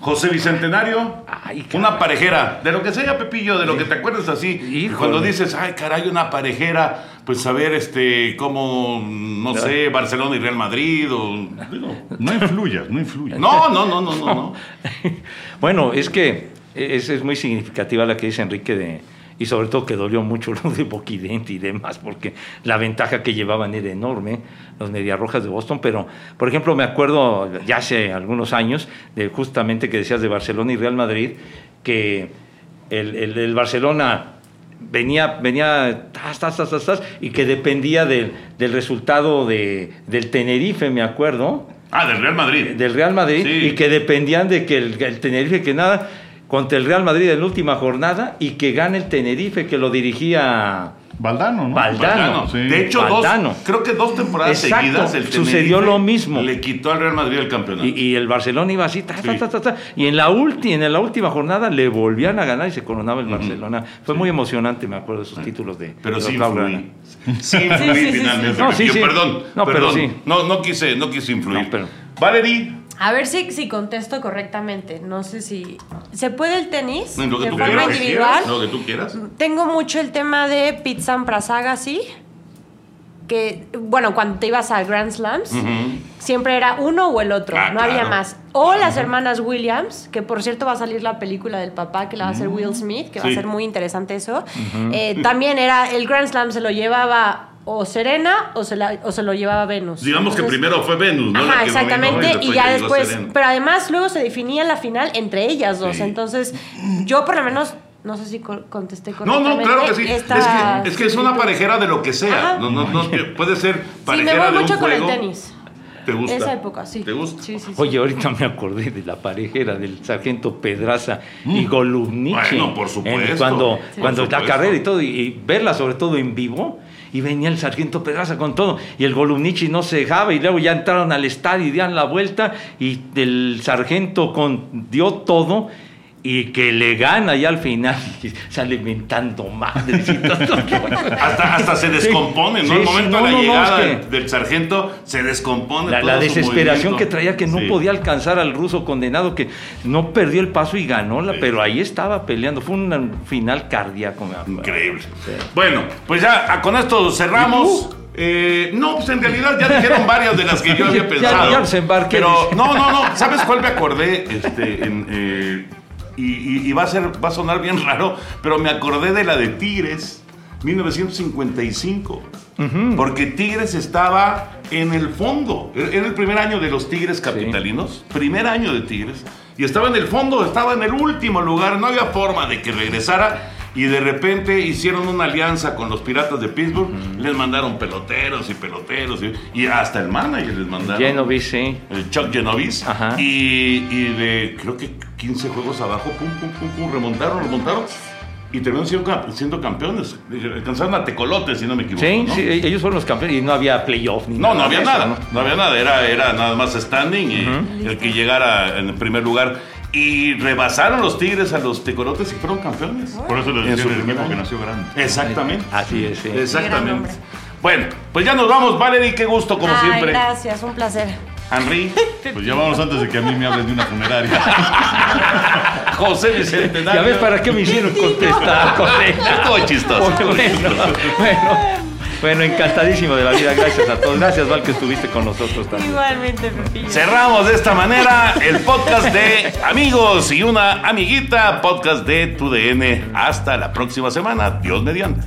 [SPEAKER 1] José Bicentenario,
[SPEAKER 4] Ay,
[SPEAKER 1] una parejera, de lo que sea, Pepillo, de lo que te acuerdas así.
[SPEAKER 4] Híjole.
[SPEAKER 1] Cuando dices, ay, caray, una parejera, pues saber, este, como, no sé, Barcelona y Real Madrid, o. digo,
[SPEAKER 3] No influyas, no influyas.
[SPEAKER 1] No, no, no, no, no. no.
[SPEAKER 4] Bueno, es que es, es muy significativa la que dice Enrique de, y sobre todo que dolió mucho lo de Boquidente y demás, porque la ventaja que llevaban era enorme, los Mediarrojas de Boston, pero por ejemplo me acuerdo ya hace algunos años, de justamente que decías de Barcelona y Real Madrid, que el, el- el Barcelona venía, venía tas, tas, tas, tas, y que dependía del, del resultado de, del Tenerife, me acuerdo,
[SPEAKER 1] Ah, del Real Madrid.
[SPEAKER 4] del Real Madrid
[SPEAKER 1] Sí.
[SPEAKER 4] y que dependían de que el, el Tenerife que nada contra el Real Madrid en la última jornada y que gane el Tenerife que lo dirigía
[SPEAKER 3] Valdano, ¿no?
[SPEAKER 4] Valdano.
[SPEAKER 1] Valdano.
[SPEAKER 3] sí.
[SPEAKER 1] De hecho,
[SPEAKER 4] Valdano.
[SPEAKER 1] dos, creo que dos temporadas
[SPEAKER 4] Exacto.
[SPEAKER 1] seguidas el
[SPEAKER 4] Sucedió
[SPEAKER 1] Tenerife
[SPEAKER 4] lo mismo.
[SPEAKER 1] Le quitó al Real Madrid el campeonato.
[SPEAKER 4] y, y el Barcelona iba así ta, ta, ta, ta, ta, y en la última en la última jornada le volvían a ganar y se coronaba el Barcelona fue muy emocionante me acuerdo de esos títulos de
[SPEAKER 1] Pero
[SPEAKER 4] de
[SPEAKER 1] sí influí. Sí influí
[SPEAKER 2] Sí, sí, sí,
[SPEAKER 1] finalmente.
[SPEAKER 4] No, sí,
[SPEAKER 1] Yo. Perdón,
[SPEAKER 4] No, pero sí.
[SPEAKER 1] No, no quise, no quise influir.
[SPEAKER 4] No, pero-
[SPEAKER 1] Valerie,
[SPEAKER 2] A ver si, si contesto correctamente. No sé si. ¿Se puede el tenis?
[SPEAKER 1] lo que
[SPEAKER 2] de
[SPEAKER 1] tú
[SPEAKER 2] forma
[SPEAKER 1] quieras.
[SPEAKER 2] individual.
[SPEAKER 1] Lo que tú quieras.
[SPEAKER 2] Tengo mucho el tema de Pizza Prasaga, sí. Que, bueno, cuando te ibas a Grand Slams, siempre era uno o el otro,
[SPEAKER 1] Ah,
[SPEAKER 2] no había más. O las hermanas Williams, que por cierto va a salir la película del papá, que la va a hacer Will Smith, que va a ser muy interesante eso. Eh, también era, el Grand Slam se lo llevaba o Serena o se, la- o se lo llevaba Venus.
[SPEAKER 1] Digamos que primero fue Venus, ¿no? La
[SPEAKER 2] Ajá,
[SPEAKER 1] que dominó,
[SPEAKER 2] exactamente. Y, ya después, pero además luego se definía la final entre ellas dos.
[SPEAKER 1] Sí.
[SPEAKER 2] Entonces, yo por lo menos, no sé si co- contesté
[SPEAKER 1] No,
[SPEAKER 2] correctamente.
[SPEAKER 1] no, claro que sí.
[SPEAKER 2] esta
[SPEAKER 1] Es que, es que es una parejera de lo que sea. No, no, no, que puede ser
[SPEAKER 2] Sí, me
[SPEAKER 1] parejera
[SPEAKER 2] voy
[SPEAKER 1] de
[SPEAKER 2] mucho
[SPEAKER 1] un
[SPEAKER 2] con el tenis.
[SPEAKER 1] ¿Te gusta?
[SPEAKER 2] Esa época, sí.
[SPEAKER 1] ¿Te gusta?
[SPEAKER 2] Sí, sí, sí.
[SPEAKER 4] Oye, ahorita me acordé de la parejera del sargento Pedraza y Golubnichi.
[SPEAKER 1] Bueno, por supuesto.
[SPEAKER 4] cuando
[SPEAKER 1] Sí.
[SPEAKER 4] cuando
[SPEAKER 1] Por
[SPEAKER 4] la carrera y todo, y, y verla sobre todo en vivo. Y venía el sargento Pedraza con todo. Y el Golubnichi no se dejaba. Y luego ya entraron al estadio y dieron la vuelta. Y el sargento con, dio todo. Y que le gana ya al final. Y sale mentando madres y todo.
[SPEAKER 1] Hasta, hasta se descompone, ¿no?
[SPEAKER 4] Sí,
[SPEAKER 1] el
[SPEAKER 4] sí,
[SPEAKER 1] momento
[SPEAKER 4] no,
[SPEAKER 1] de la
[SPEAKER 4] no, no,
[SPEAKER 1] llegada
[SPEAKER 4] es que-
[SPEAKER 1] del sargento se descompone.
[SPEAKER 4] La,
[SPEAKER 1] todo
[SPEAKER 4] la
[SPEAKER 1] su
[SPEAKER 4] desesperación que traía que no
[SPEAKER 1] Sí.
[SPEAKER 4] podía alcanzar al ruso condenado que no perdió el paso y ganó, la, pero ahí estaba peleando. Fue un final cardíaco. me acuerdo.
[SPEAKER 1] Increíble. Bueno, pues ya con esto cerramos. Eh, no, pues en realidad ya dijeron varias de las que yo había
[SPEAKER 4] Ya-
[SPEAKER 1] pensado.
[SPEAKER 4] ya embarqué,
[SPEAKER 1] Pero no, no, no. ¿Sabes cuál me acordé? Este, en, eh, y, y- y va a ser, va a sonar bien raro, pero me acordé de la de Tigres, 1955. Porque Tigres estaba en el fondo. Era era el primer año de los Tigres capitalinos. Primer año de Tigres. Y estaba en el fondo, estaba en el último lugar. No había forma de que regresara. Y de repente hicieron una alianza con los Piratas de Pittsburgh. Les mandaron peloteros y peloteros. Y, y hasta el manager les mandaron.
[SPEAKER 4] Genovese, sí.
[SPEAKER 1] El Chuck Genovis.
[SPEAKER 4] Ajá.
[SPEAKER 1] Y, y de creo que 15 juegos abajo, pum, pum, pum, pum, remontaron, remontaron. Y terminaron siendo, cam- siendo campeones. Alcanzaron a Tecolote, si no me equivoco.
[SPEAKER 4] Sí,
[SPEAKER 1] ¿no?
[SPEAKER 4] sí, ellos fueron los campeones y no había playoff ni
[SPEAKER 1] No, no
[SPEAKER 4] nada
[SPEAKER 1] había
[SPEAKER 4] de eso,
[SPEAKER 1] nada,
[SPEAKER 4] ¿no?
[SPEAKER 1] no había nada, era, era nada más standing y el que llegara en el primer lugar. Y rebasaron los Tigres a los Tecolotes y fueron campeones.
[SPEAKER 3] Por eso les
[SPEAKER 1] En
[SPEAKER 3] decía
[SPEAKER 1] su
[SPEAKER 3] el equipo que nació grande.
[SPEAKER 1] Exactamente.
[SPEAKER 4] Así es, sí.
[SPEAKER 1] Exactamente. Bueno, pues ya nos vamos, Valerie, qué gusto como
[SPEAKER 2] Ay,
[SPEAKER 1] siempre.
[SPEAKER 2] gracias, un placer.
[SPEAKER 1] Henry,
[SPEAKER 3] Pues ya vamos antes de que a mí me hablen de una funeraria.
[SPEAKER 1] José Vicente.
[SPEAKER 4] Ya ves para qué me hicieron contestar, correcto.
[SPEAKER 1] Estuvo chistoso.
[SPEAKER 4] Bueno, bueno, bueno, encantadísimo de la vida. Gracias a todos. Gracias, Val, que estuviste con nosotros también.
[SPEAKER 2] Igualmente, Pepillo.
[SPEAKER 1] Cerramos de esta manera el podcast de amigos y una amiguita, podcast de tu DN. Hasta la próxima semana, Dios mediante.